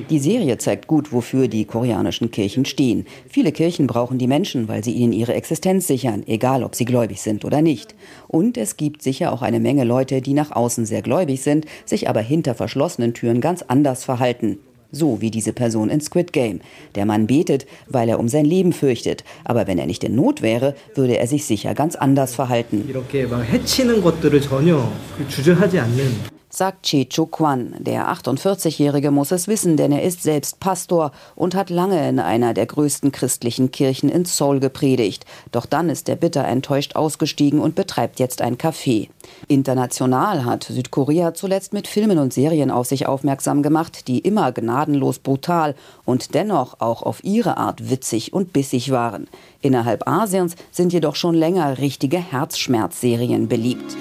Die Serie zeigt gut, wofür die koreanischen Kirchen stehen. Viele Kirchen brauchen die Menschen, weil sie ihnen ihre Existenz sichern, egal ob sie gläubig sind oder nicht. Und es gibt sicher auch eine Menge Leute, die nach außen sehr gläubig sind, sich aber hinter verschlossenen Türen ganz anders verhalten. So wie diese Person in Squid Game. Der Mann betet, weil er um sein Leben fürchtet. Aber wenn er nicht in Not wäre, würde er sich sicher ganz anders verhalten sagt Chechu Kwan. Der 48-Jährige muss es wissen, denn er ist selbst Pastor und hat lange in einer der größten christlichen Kirchen in Seoul gepredigt. Doch dann ist er bitter enttäuscht ausgestiegen und betreibt jetzt ein Café. International hat Südkorea zuletzt mit Filmen und Serien auf sich aufmerksam gemacht, die immer gnadenlos brutal und dennoch auch auf ihre Art witzig und bissig waren. Innerhalb Asiens sind jedoch schon länger richtige Herzschmerzserien beliebt.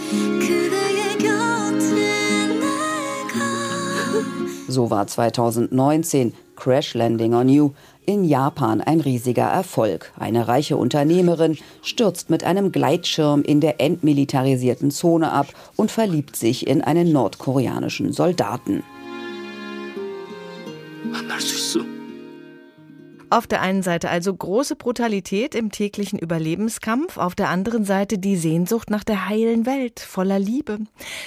So war 2019 Crash Landing on You in Japan ein riesiger Erfolg. Eine reiche Unternehmerin stürzt mit einem Gleitschirm in der entmilitarisierten Zone ab und verliebt sich in einen nordkoreanischen Soldaten. Auf der einen Seite also große Brutalität im täglichen Überlebenskampf, auf der anderen Seite die Sehnsucht nach der heilen Welt voller Liebe.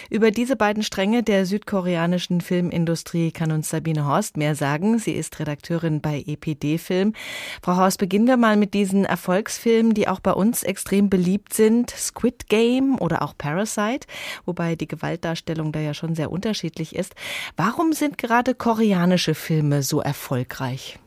Über diese beiden Stränge der südkoreanischen Filmindustrie kann uns Sabine Horst mehr sagen. Sie ist Redakteurin bei EPD Film. Frau Horst, beginnen wir mal mit diesen Erfolgsfilmen, die auch bei uns extrem beliebt sind. Squid Game oder auch Parasite, wobei die Gewaltdarstellung da ja schon sehr unterschiedlich ist. Warum sind gerade koreanische Filme so erfolgreich?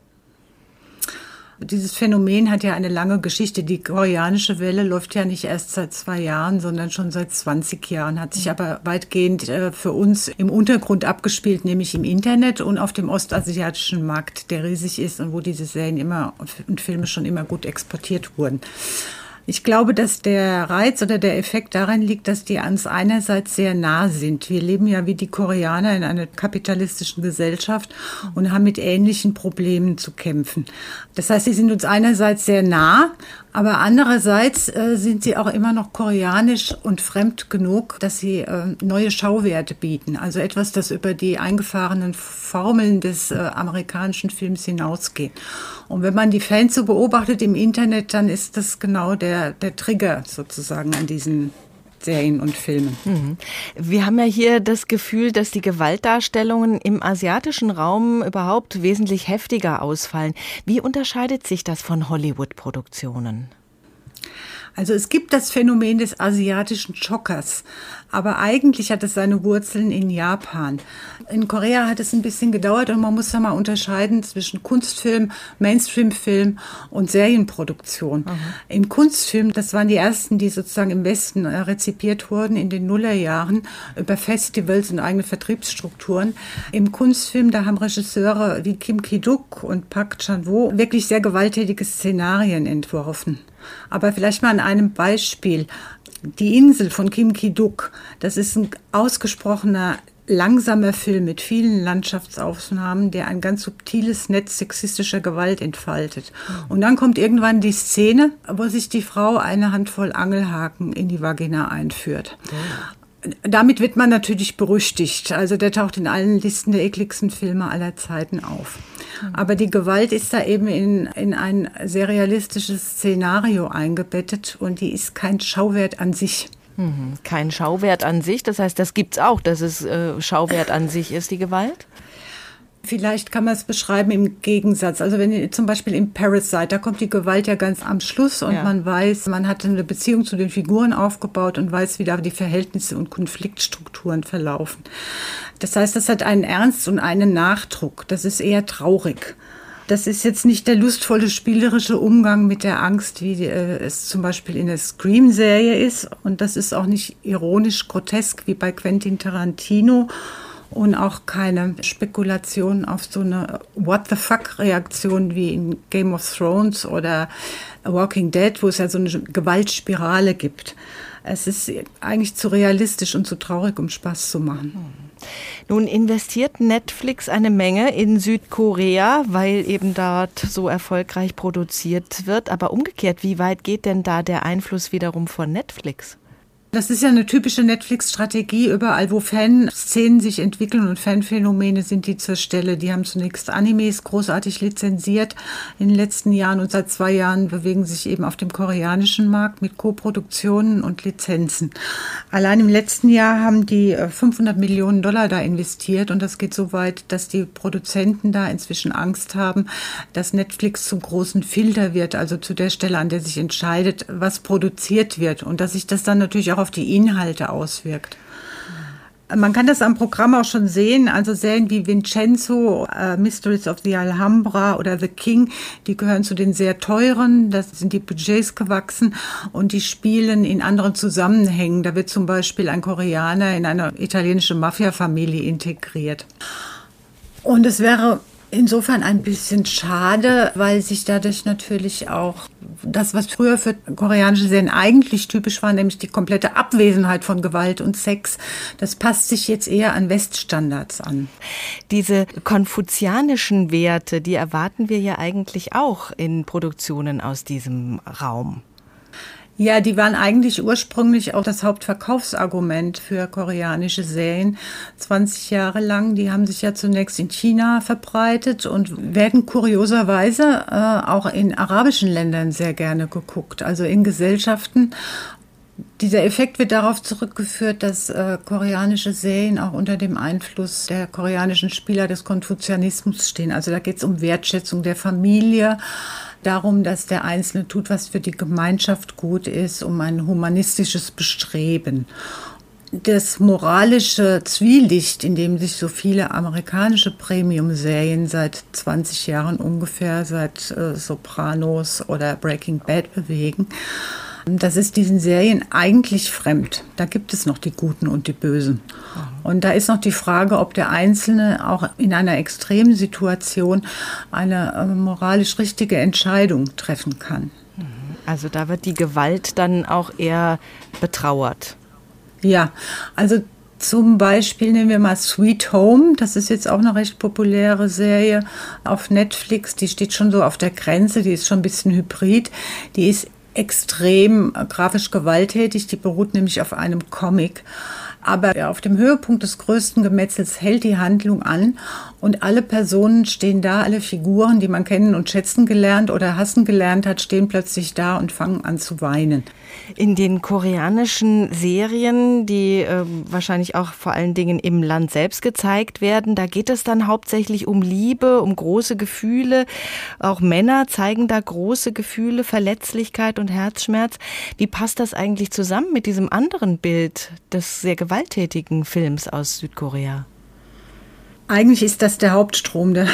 Dieses Phänomen hat ja eine lange Geschichte. Die koreanische Welle läuft ja nicht erst seit zwei Jahren, sondern schon seit 20 Jahren, hat sich aber weitgehend äh, für uns im Untergrund abgespielt, nämlich im Internet und auf dem ostasiatischen Markt, der riesig ist und wo diese Serien immer und Filme schon immer gut exportiert wurden. Ich glaube, dass der Reiz oder der Effekt darin liegt, dass die uns einerseits sehr nah sind. Wir leben ja wie die Koreaner in einer kapitalistischen Gesellschaft und haben mit ähnlichen Problemen zu kämpfen. Das heißt, sie sind uns einerseits sehr nah, aber andererseits äh, sind sie auch immer noch koreanisch und fremd genug, dass sie äh, neue Schauwerte bieten. Also etwas, das über die eingefahrenen Formeln des äh, amerikanischen Films hinausgeht. Und wenn man die Fans so beobachtet im Internet, dann ist das genau der, der Trigger sozusagen an diesen Serien und Filmen. Mhm. Wir haben ja hier das Gefühl, dass die Gewaltdarstellungen im asiatischen Raum überhaupt wesentlich heftiger ausfallen. Wie unterscheidet sich das von Hollywood-Produktionen? Also es gibt das Phänomen des asiatischen Schockers, aber eigentlich hat es seine Wurzeln in Japan. In Korea hat es ein bisschen gedauert und man muss da mal unterscheiden zwischen Kunstfilm, Mainstreamfilm und Serienproduktion. Mhm. Im Kunstfilm, das waren die ersten, die sozusagen im Westen äh, rezipiert wurden in den Nullerjahren über Festivals und eigene Vertriebsstrukturen. Im Kunstfilm, da haben Regisseure wie Kim Ki-duk und Park Chan-wo wirklich sehr gewalttätige Szenarien entworfen. Aber vielleicht mal an einem Beispiel. Die Insel von Kim Ki-duk, das ist ein ausgesprochener langsamer Film mit vielen Landschaftsaufnahmen, der ein ganz subtiles Netz sexistischer Gewalt entfaltet. Und dann kommt irgendwann die Szene, wo sich die Frau eine Handvoll Angelhaken in die Vagina einführt. Damit wird man natürlich berüchtigt. Also der taucht in allen Listen der ekligsten Filme aller Zeiten auf. Aber die Gewalt ist da eben in, in ein sehr realistisches Szenario eingebettet und die ist kein Schauwert an sich. Mhm. Kein Schauwert an sich, das heißt, das gibt es auch, dass es äh, Schauwert an sich ist, die Gewalt? Vielleicht kann man es beschreiben im Gegensatz. Also wenn zum Beispiel im Parasite, da kommt die Gewalt ja ganz am Schluss und ja. man weiß, man hat eine Beziehung zu den Figuren aufgebaut und weiß, wie da die Verhältnisse und Konfliktstrukturen verlaufen. Das heißt, das hat einen Ernst und einen Nachdruck. Das ist eher traurig. Das ist jetzt nicht der lustvolle spielerische Umgang mit der Angst, wie äh, es zum Beispiel in der Scream-Serie ist. Und das ist auch nicht ironisch grotesk wie bei Quentin Tarantino und auch keine Spekulation auf so eine What the fuck-Reaktion wie in Game of Thrones oder Walking Dead, wo es ja so eine Gewaltspirale gibt. Es ist eigentlich zu realistisch und zu traurig, um Spaß zu machen. Nun investiert Netflix eine Menge in Südkorea, weil eben dort so erfolgreich produziert wird. Aber umgekehrt, wie weit geht denn da der Einfluss wiederum von Netflix? Das ist ja eine typische Netflix-Strategie. Überall, wo Fanszenen sich entwickeln und Fanphänomene sind die zur Stelle. Die haben zunächst Animes großartig lizenziert in den letzten Jahren und seit zwei Jahren bewegen sich eben auf dem koreanischen Markt mit Koproduktionen und Lizenzen. Allein im letzten Jahr haben die 500 äh, Millionen Dollar da investiert und das geht so weit, dass die Produzenten da inzwischen Angst haben, dass Netflix zum großen Filter wird, also zu der Stelle, an der sich entscheidet, was produziert wird und dass sich das dann natürlich auch auf die Inhalte auswirkt. Man kann das am Programm auch schon sehen. Also Serien wie Vincenzo, äh, Mysteries of the Alhambra oder The King, die gehören zu den sehr teuren. Da sind die Budgets gewachsen und die spielen in anderen Zusammenhängen. Da wird zum Beispiel ein Koreaner in eine italienische Mafia-Familie integriert. Und es wäre insofern ein bisschen schade, weil sich dadurch natürlich auch das, was früher für koreanische Serien eigentlich typisch war, nämlich die komplette Abwesenheit von Gewalt und Sex, das passt sich jetzt eher an Weststandards an. Diese konfuzianischen Werte, die erwarten wir ja eigentlich auch in Produktionen aus diesem Raum. Ja, die waren eigentlich ursprünglich auch das Hauptverkaufsargument für koreanische Serien. 20 Jahre lang, die haben sich ja zunächst in China verbreitet und werden kurioserweise äh, auch in arabischen Ländern sehr gerne geguckt, also in Gesellschaften. Dieser Effekt wird darauf zurückgeführt, dass äh, koreanische Serien auch unter dem Einfluss der koreanischen Spieler des Konfuzianismus stehen. Also da geht es um Wertschätzung der Familie, darum, dass der Einzelne tut, was für die Gemeinschaft gut ist, um ein humanistisches Bestreben. Das moralische Zwielicht, in dem sich so viele amerikanische Premium-Serien seit 20 Jahren ungefähr, seit äh, Sopranos oder Breaking Bad bewegen, das ist diesen Serien eigentlich fremd. Da gibt es noch die Guten und die Bösen. Und da ist noch die Frage, ob der Einzelne auch in einer extremen Situation eine äh, moralisch richtige Entscheidung treffen kann. Also da wird die Gewalt dann auch eher betrauert. Ja, also zum Beispiel nehmen wir mal Sweet Home. Das ist jetzt auch eine recht populäre Serie auf Netflix. Die steht schon so auf der Grenze. Die ist schon ein bisschen hybrid. Die ist extrem grafisch gewalttätig. Die beruht nämlich auf einem Comic. Aber auf dem Höhepunkt des größten Gemetzels hält die Handlung an und alle Personen stehen da, alle Figuren, die man kennen und schätzen gelernt oder hassen gelernt hat, stehen plötzlich da und fangen an zu weinen. In den koreanischen Serien, die äh, wahrscheinlich auch vor allen Dingen im Land selbst gezeigt werden, da geht es dann hauptsächlich um Liebe, um große Gefühle. Auch Männer zeigen da große Gefühle, Verletzlichkeit und Herzschmerz. Wie passt das eigentlich zusammen mit diesem anderen Bild des sehr gewalttätigen gewalttätigen Films aus Südkorea? Eigentlich ist das der Hauptstrom der,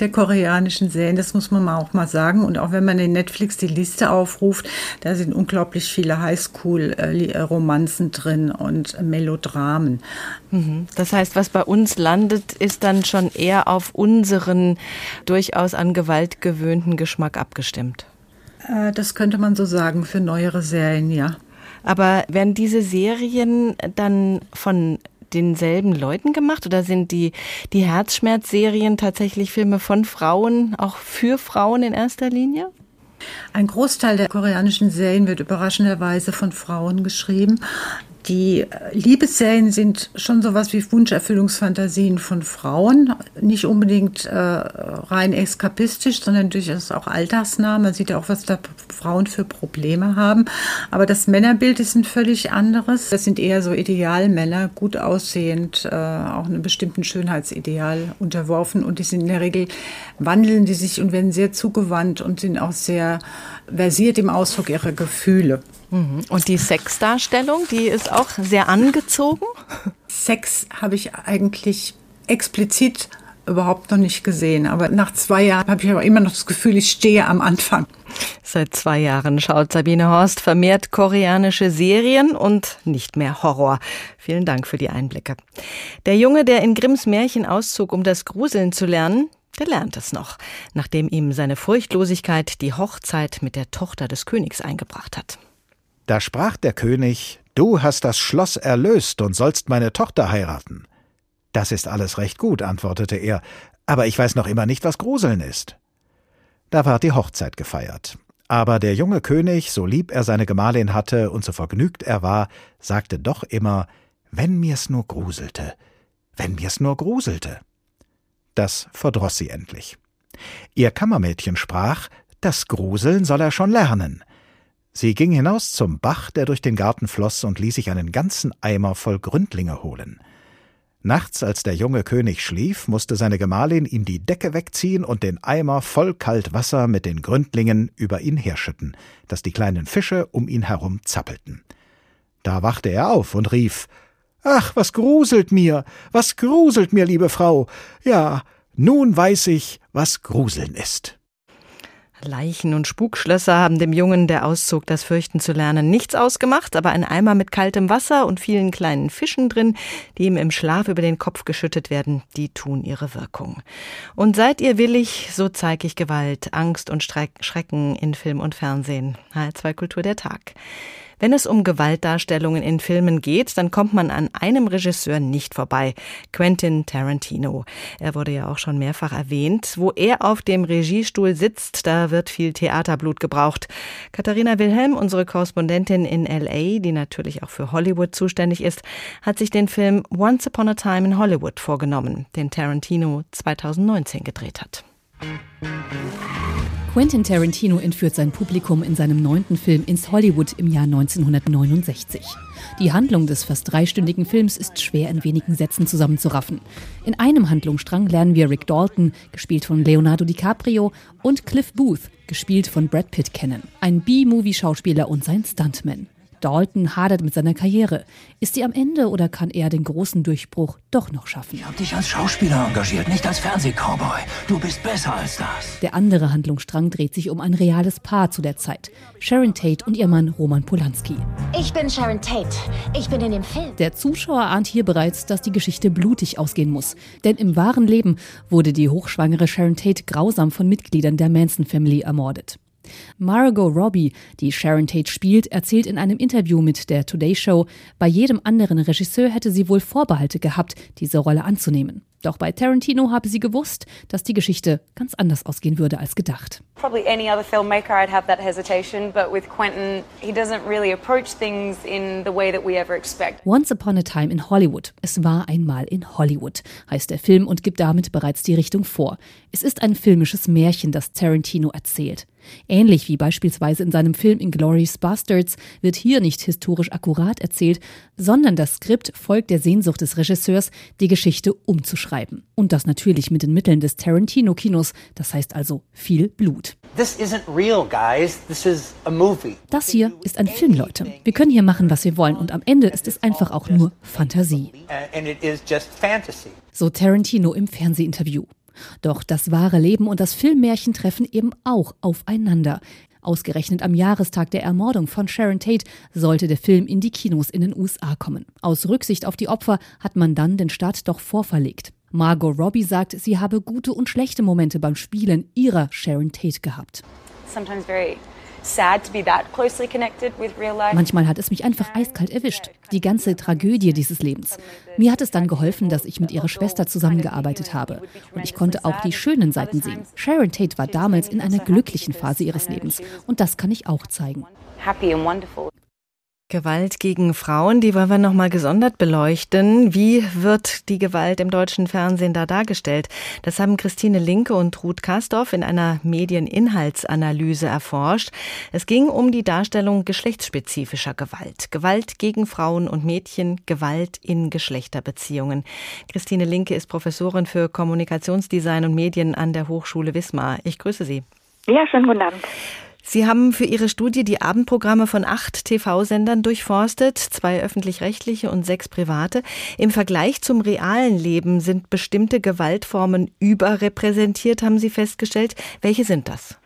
der koreanischen Serien, das muss man auch mal sagen. Und auch wenn man in Netflix die Liste aufruft, da sind unglaublich viele Highschool-Romanzen drin und Melodramen. Mhm. Das heißt, was bei uns landet, ist dann schon eher auf unseren durchaus an Gewalt gewöhnten Geschmack abgestimmt. Äh, das könnte man so sagen für neuere Serien, ja. Aber werden diese Serien dann von denselben Leuten gemacht oder sind die, die Herzschmerzserien tatsächlich Filme von Frauen, auch für Frauen in erster Linie? Ein Großteil der koreanischen Serien wird überraschenderweise von Frauen geschrieben. Die Liebesserien sind schon sowas wie Wunscherfüllungsfantasien von Frauen. Nicht unbedingt äh, rein eskapistisch, sondern durchaus auch alltagsnah. Man sieht ja auch, was da Frauen für Probleme haben. Aber das Männerbild ist ein völlig anderes. Das sind eher so Idealmänner, gut aussehend, äh, auch einem bestimmten Schönheitsideal unterworfen. Und die sind in der Regel, wandeln die sich und werden sehr zugewandt und sind auch sehr versiert im Ausdruck ihrer Gefühle. Mhm. Und die Sexdarstellung, die ist auch sehr angezogen? Sex habe ich eigentlich explizit überhaupt noch nicht gesehen. Aber nach zwei Jahren habe ich aber immer noch das Gefühl, ich stehe am Anfang. Seit zwei Jahren schaut Sabine Horst vermehrt koreanische Serien und nicht mehr Horror. Vielen Dank für die Einblicke. Der Junge, der in Grimms Märchen auszog, um das Gruseln zu lernen, der lernt es noch, nachdem ihm seine Furchtlosigkeit die Hochzeit mit der Tochter des Königs eingebracht hat. Da sprach der König, Du hast das Schloss erlöst und sollst meine Tochter heiraten. Das ist alles recht gut, antwortete er, aber ich weiß noch immer nicht, was Gruseln ist. Da ward die Hochzeit gefeiert. Aber der junge König, so lieb er seine Gemahlin hatte und so vergnügt er war, sagte doch immer, wenn mir's nur gruselte, wenn mir's nur gruselte. Das verdroß sie endlich. Ihr Kammermädchen sprach, das Gruseln soll er schon lernen. Sie ging hinaus zum Bach, der durch den Garten floss, und ließ sich einen ganzen Eimer voll Gründlinge holen. Nachts, als der junge König schlief, musste seine Gemahlin ihm die Decke wegziehen und den Eimer voll kalt Wasser mit den Gründlingen über ihn herschütten, dass die kleinen Fische um ihn herum zappelten. Da wachte er auf und rief Ach, was gruselt mir, was gruselt mir, liebe Frau. Ja, nun weiß ich, was Gruseln ist. Leichen und Spukschlösser haben dem Jungen, der auszog, das Fürchten zu lernen, nichts ausgemacht, aber ein Eimer mit kaltem Wasser und vielen kleinen Fischen drin, die ihm im Schlaf über den Kopf geschüttet werden, die tun ihre Wirkung. Und seid ihr willig, so zeig ich Gewalt, Angst und Schrecken in Film und Fernsehen. HR2 Kultur der Tag. Wenn es um Gewaltdarstellungen in Filmen geht, dann kommt man an einem Regisseur nicht vorbei, Quentin Tarantino. Er wurde ja auch schon mehrfach erwähnt. Wo er auf dem Regiestuhl sitzt, da wird viel Theaterblut gebraucht. Katharina Wilhelm, unsere Korrespondentin in LA, die natürlich auch für Hollywood zuständig ist, hat sich den Film Once Upon a Time in Hollywood vorgenommen, den Tarantino 2019 gedreht hat. Quentin Tarantino entführt sein Publikum in seinem neunten Film ins Hollywood im Jahr 1969. Die Handlung des fast dreistündigen Films ist schwer in wenigen Sätzen zusammenzuraffen. In einem Handlungsstrang lernen wir Rick Dalton, gespielt von Leonardo DiCaprio, und Cliff Booth, gespielt von Brad Pitt, kennen. Ein B-Movie-Schauspieler und sein Stuntman. Dalton hadert mit seiner Karriere. Ist sie am Ende oder kann er den großen Durchbruch doch noch schaffen? Ich habe dich als Schauspieler engagiert, nicht als Fernsehcowboy. Du bist besser als das. Der andere Handlungsstrang dreht sich um ein reales Paar zu der Zeit. Sharon Tate und ihr Mann Roman Polanski. Ich bin Sharon Tate. Ich bin in dem Film. Der Zuschauer ahnt hier bereits, dass die Geschichte blutig ausgehen muss. Denn im wahren Leben wurde die hochschwangere Sharon Tate grausam von Mitgliedern der Manson Family ermordet. Margot Robbie, die Sharon Tate spielt, erzählt in einem Interview mit der Today Show, bei jedem anderen Regisseur hätte sie wohl Vorbehalte gehabt, diese Rolle anzunehmen. Doch bei Tarantino habe sie gewusst, dass die Geschichte ganz anders ausgehen würde als gedacht. Probably any other filmmaker I'd have that hesitation, but with Quentin, he doesn't really approach things in the way that we ever expect. Once Upon a Time in Hollywood. Es war einmal in Hollywood, heißt der Film und gibt damit bereits die Richtung vor. Es ist ein filmisches Märchen, das Tarantino erzählt. Ähnlich wie beispielsweise in seinem Film Inglourious Bastards wird hier nicht historisch akkurat erzählt, sondern das Skript folgt der Sehnsucht des Regisseurs, die Geschichte umzuschreiben. Und das natürlich mit den Mitteln des Tarantino-Kinos, das heißt also viel Blut. This isn't real, guys. This is a movie. Das hier ist ein Film, Leute. Wir können hier machen, was wir wollen und am Ende ist es einfach auch nur Fantasie. So Tarantino im Fernsehinterview. Doch das wahre Leben und das Filmmärchen treffen eben auch aufeinander. Ausgerechnet am Jahrestag der Ermordung von Sharon Tate sollte der Film in die Kinos in den USA kommen. Aus Rücksicht auf die Opfer hat man dann den Start doch vorverlegt. Margot Robbie sagt, sie habe gute und schlechte Momente beim Spielen ihrer Sharon Tate gehabt. Sometimes very Manchmal hat es mich einfach eiskalt erwischt. Die ganze Tragödie dieses Lebens. Mir hat es dann geholfen, dass ich mit ihrer Schwester zusammengearbeitet habe. Und ich konnte auch die schönen Seiten sehen. Sharon Tate war damals in einer glücklichen Phase ihres Lebens. Und das kann ich auch zeigen. Gewalt gegen Frauen, die wollen wir nochmal gesondert beleuchten. Wie wird die Gewalt im deutschen Fernsehen da dargestellt? Das haben Christine Linke und Ruth Kastorf in einer Medieninhaltsanalyse erforscht. Es ging um die Darstellung geschlechtsspezifischer Gewalt. Gewalt gegen Frauen und Mädchen, Gewalt in Geschlechterbeziehungen. Christine Linke ist Professorin für Kommunikationsdesign und Medien an der Hochschule Wismar. Ich grüße Sie. Ja, schönen guten Abend. Sie haben für Ihre Studie die Abendprogramme von acht TV-Sendern durchforstet, zwei öffentlich-rechtliche und sechs private. Im Vergleich zum realen Leben sind bestimmte Gewaltformen überrepräsentiert, haben Sie festgestellt. Welche sind das?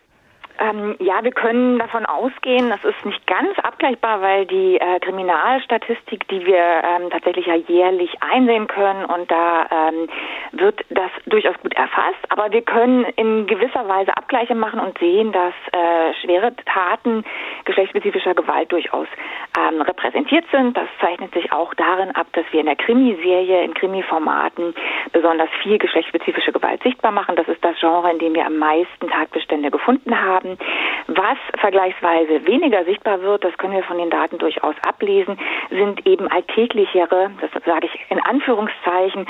Ähm, ja, wir können davon ausgehen, das ist nicht ganz abgleichbar, weil die äh, Kriminalstatistik, die wir ähm, tatsächlich ja jährlich einsehen können, und da ähm, wird das durchaus gut erfasst. Aber wir können in gewisser Weise Abgleiche machen und sehen, dass äh, schwere Taten geschlechtsspezifischer Gewalt durchaus ähm, repräsentiert sind. Das zeichnet sich auch darin ab, dass wir in der Krimiserie, in Krimiformaten besonders viel geschlechtsspezifische Gewalt sichtbar machen. Das ist das Genre, in dem wir am meisten Tatbestände gefunden haben. Was vergleichsweise weniger sichtbar wird, das können wir von den Daten durchaus ablesen, sind eben alltäglichere, das sage ich in Anführungszeichen,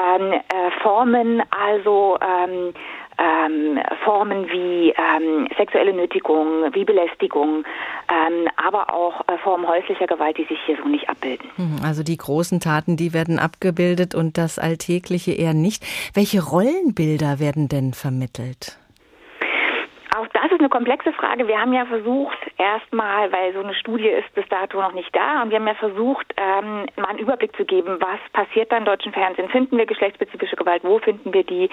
ähm, äh, Formen, also ähm, ähm, Formen wie ähm, sexuelle Nötigung, wie Belästigung, ähm, aber auch äh, Formen häuslicher Gewalt, die sich hier so nicht abbilden. Mhm, also die großen Taten, die werden abgebildet und das Alltägliche eher nicht. Welche Rollenbilder werden denn vermittelt? Auch das ist eine komplexe Frage. Wir haben ja versucht, erstmal, weil so eine Studie ist bis dato noch nicht da, und wir haben ja versucht, ähm, mal einen Überblick zu geben, was passiert beim deutschen Fernsehen. Finden wir geschlechtsspezifische Gewalt? Wo finden wir die?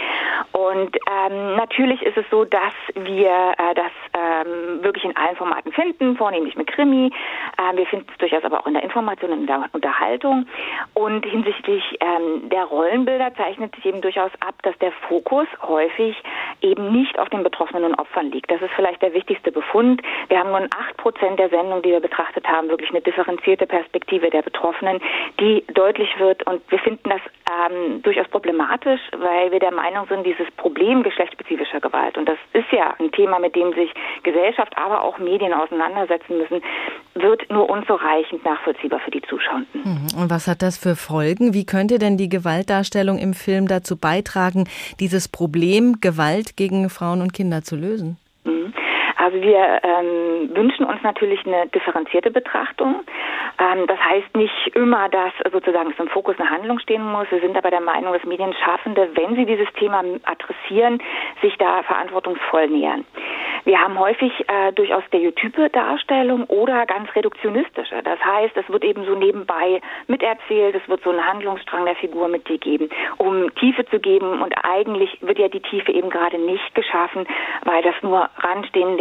Und ähm, natürlich ist es so, dass wir äh, das ähm, wirklich in allen Formaten finden, vornehmlich mit Krimi. Ähm, wir finden es durchaus aber auch in der Information in der Unterhaltung. Und hinsichtlich ähm, der Rollenbilder zeichnet sich eben durchaus ab, dass der Fokus häufig eben nicht auf den Betroffenen und Opfern liegt. Das ist vielleicht der wichtigste Befund. Wir haben nur in acht Prozent der Sendungen, die wir betrachtet haben, wirklich eine differenzierte Perspektive der Betroffenen, die deutlich wird. Und wir finden das ähm, durchaus problematisch, weil wir der Meinung sind, dieses Problem geschlechtsspezifischer Gewalt, und das ist ja ein Thema, mit dem sich Gesellschaft, aber auch Medien auseinandersetzen müssen, wird nur unzureichend nachvollziehbar für die Zuschauenden. Mhm. Und was hat das für Folgen? Wie könnte denn die Gewaltdarstellung im Film dazu beitragen, dieses Problem Gewalt gegen Frauen und Kinder zu lösen? Mhm. Also wir ähm, wünschen uns natürlich eine differenzierte Betrachtung. Ähm, das heißt nicht immer, dass sozusagen es im Fokus eine Handlung stehen muss. Wir sind aber der Meinung, dass Medienschaffende, wenn sie dieses Thema adressieren, sich da verantwortungsvoll nähern. Wir haben häufig äh, durchaus stereotype Darstellung oder ganz reduktionistische. Das heißt, es wird eben so nebenbei miterzählt, es wird so einen Handlungsstrang der Figur mitgegeben, um Tiefe zu geben. Und eigentlich wird ja die Tiefe eben gerade nicht geschaffen, weil das nur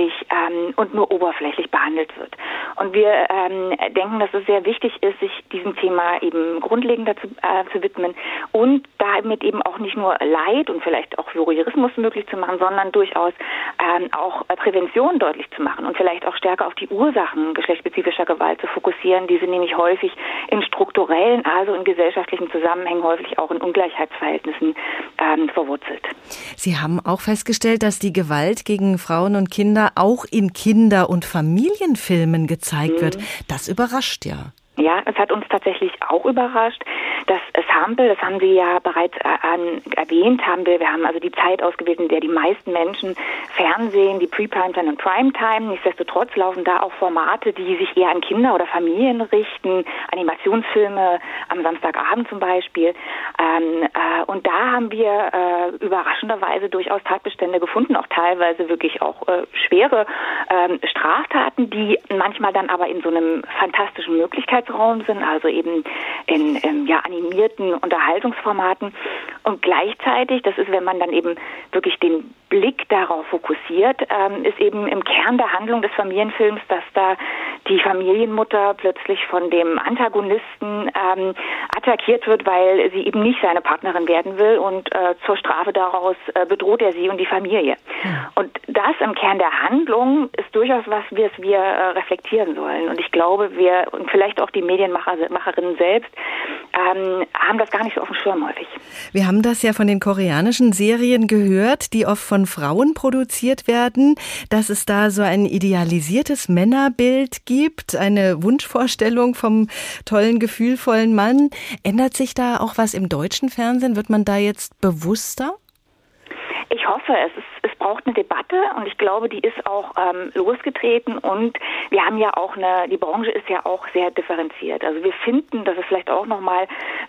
randständig ähm, und nur oberflächlich behandelt wird. Und wir ähm, denken, dass es sehr wichtig ist, sich diesem Thema eben grundlegender zu, äh, zu widmen und damit eben auch nicht nur Leid und vielleicht auch Voyeurismus möglich zu machen, sondern durchaus ähm, auch Prävention deutlich zu machen und vielleicht auch stärker auf die Ursachen geschlechtsspezifischer Gewalt zu fokussieren. Die sind nämlich häufig in strukturellen, also in gesellschaftlichen Zusammenhängen, häufig auch in Ungleichheitsverhältnissen ähm, verwurzelt. Sie haben auch festgestellt, dass die Gewalt gegen Frauen und Kinder auch in Kinder- und Familienfilmen gezeigt mhm. wird. Das überrascht ja. Ja, es hat uns tatsächlich auch überrascht. Das Sample, das haben Sie ja bereits äh, erwähnt, haben wir, wir haben also die Zeit ausgewählt, in der die meisten Menschen Fernsehen, die Pre-Primetime und Primetime. Nichtsdestotrotz laufen da auch Formate, die sich eher an Kinder oder Familien richten, Animationsfilme am Samstagabend zum Beispiel. Ähm, äh, und da haben wir äh, überraschenderweise durchaus Tatbestände gefunden, auch teilweise wirklich auch äh, schwere ähm, Straftaten, die manchmal dann aber in so einem fantastischen Möglichkeitsraum sind, also eben in, in ja, animierten Unterhaltungsformaten. Und gleichzeitig, das ist, wenn man dann eben wirklich den Blick darauf fokussiert, ähm, ist eben im Kern der Handlung des Familienfilms, dass da die Familienmutter plötzlich von dem Antagonisten ähm, attackiert wird, weil sie eben nicht seine Partnerin werden will und äh, zur Strafe daraus äh, bedroht er sie und die Familie. Ja. Und das im Kern der Handlung ist durchaus was, was wir äh, reflektieren sollen. Und ich glaube, wir und vielleicht auch die Medienmacherinnen selbst ähm, haben das gar nicht so auf dem Schirm häufig. Wir haben das ja von den koreanischen Serien gehört, die oft von Frauen produziert werden, dass es da so ein idealisiertes Männerbild gibt, eine Wunschvorstellung vom tollen, gefühlvollen Mann. Ändert sich da auch was im deutschen Fernsehen? Wird man da jetzt bewusster? Ich hoffe, es ist es braucht eine Debatte und ich glaube, die ist auch ähm, losgetreten und wir haben ja auch eine, die Branche ist ja auch sehr differenziert. Also wir finden, das ist vielleicht auch nochmal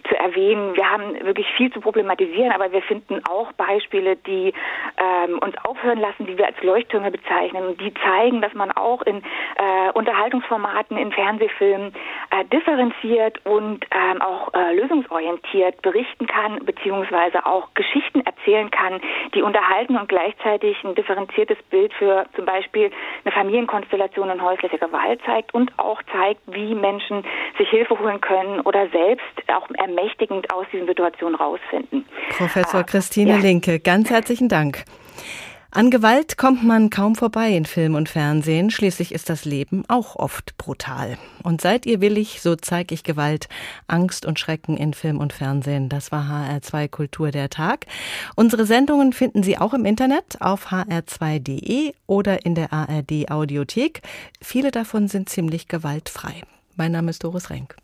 zu erwähnen, wir haben wirklich viel zu problematisieren, aber wir finden auch Beispiele, die ähm, uns aufhören lassen, die wir als Leuchttürme bezeichnen und die zeigen, dass man auch in äh, Unterhaltungsformaten, in Fernsehfilmen äh, differenziert und ähm, auch äh, lösungsorientiert berichten kann, beziehungsweise auch Geschichten erzählen kann, die unterhalten und gleichzeitig ein differenziertes Bild für zum Beispiel eine Familienkonstellation und häusliche Gewalt zeigt und auch zeigt, wie Menschen sich Hilfe holen können oder selbst auch ermächtigend aus diesen Situationen rausfinden. Professor Christine ja. Linke, ganz herzlichen Dank. An Gewalt kommt man kaum vorbei in Film und Fernsehen. Schließlich ist das Leben auch oft brutal. Und seid ihr willig, so zeig ich Gewalt, Angst und Schrecken in Film und Fernsehen. Das war HR2 Kultur der Tag. Unsere Sendungen finden Sie auch im Internet auf hr2.de oder in der ARD Audiothek. Viele davon sind ziemlich gewaltfrei. Mein Name ist Doris Renk.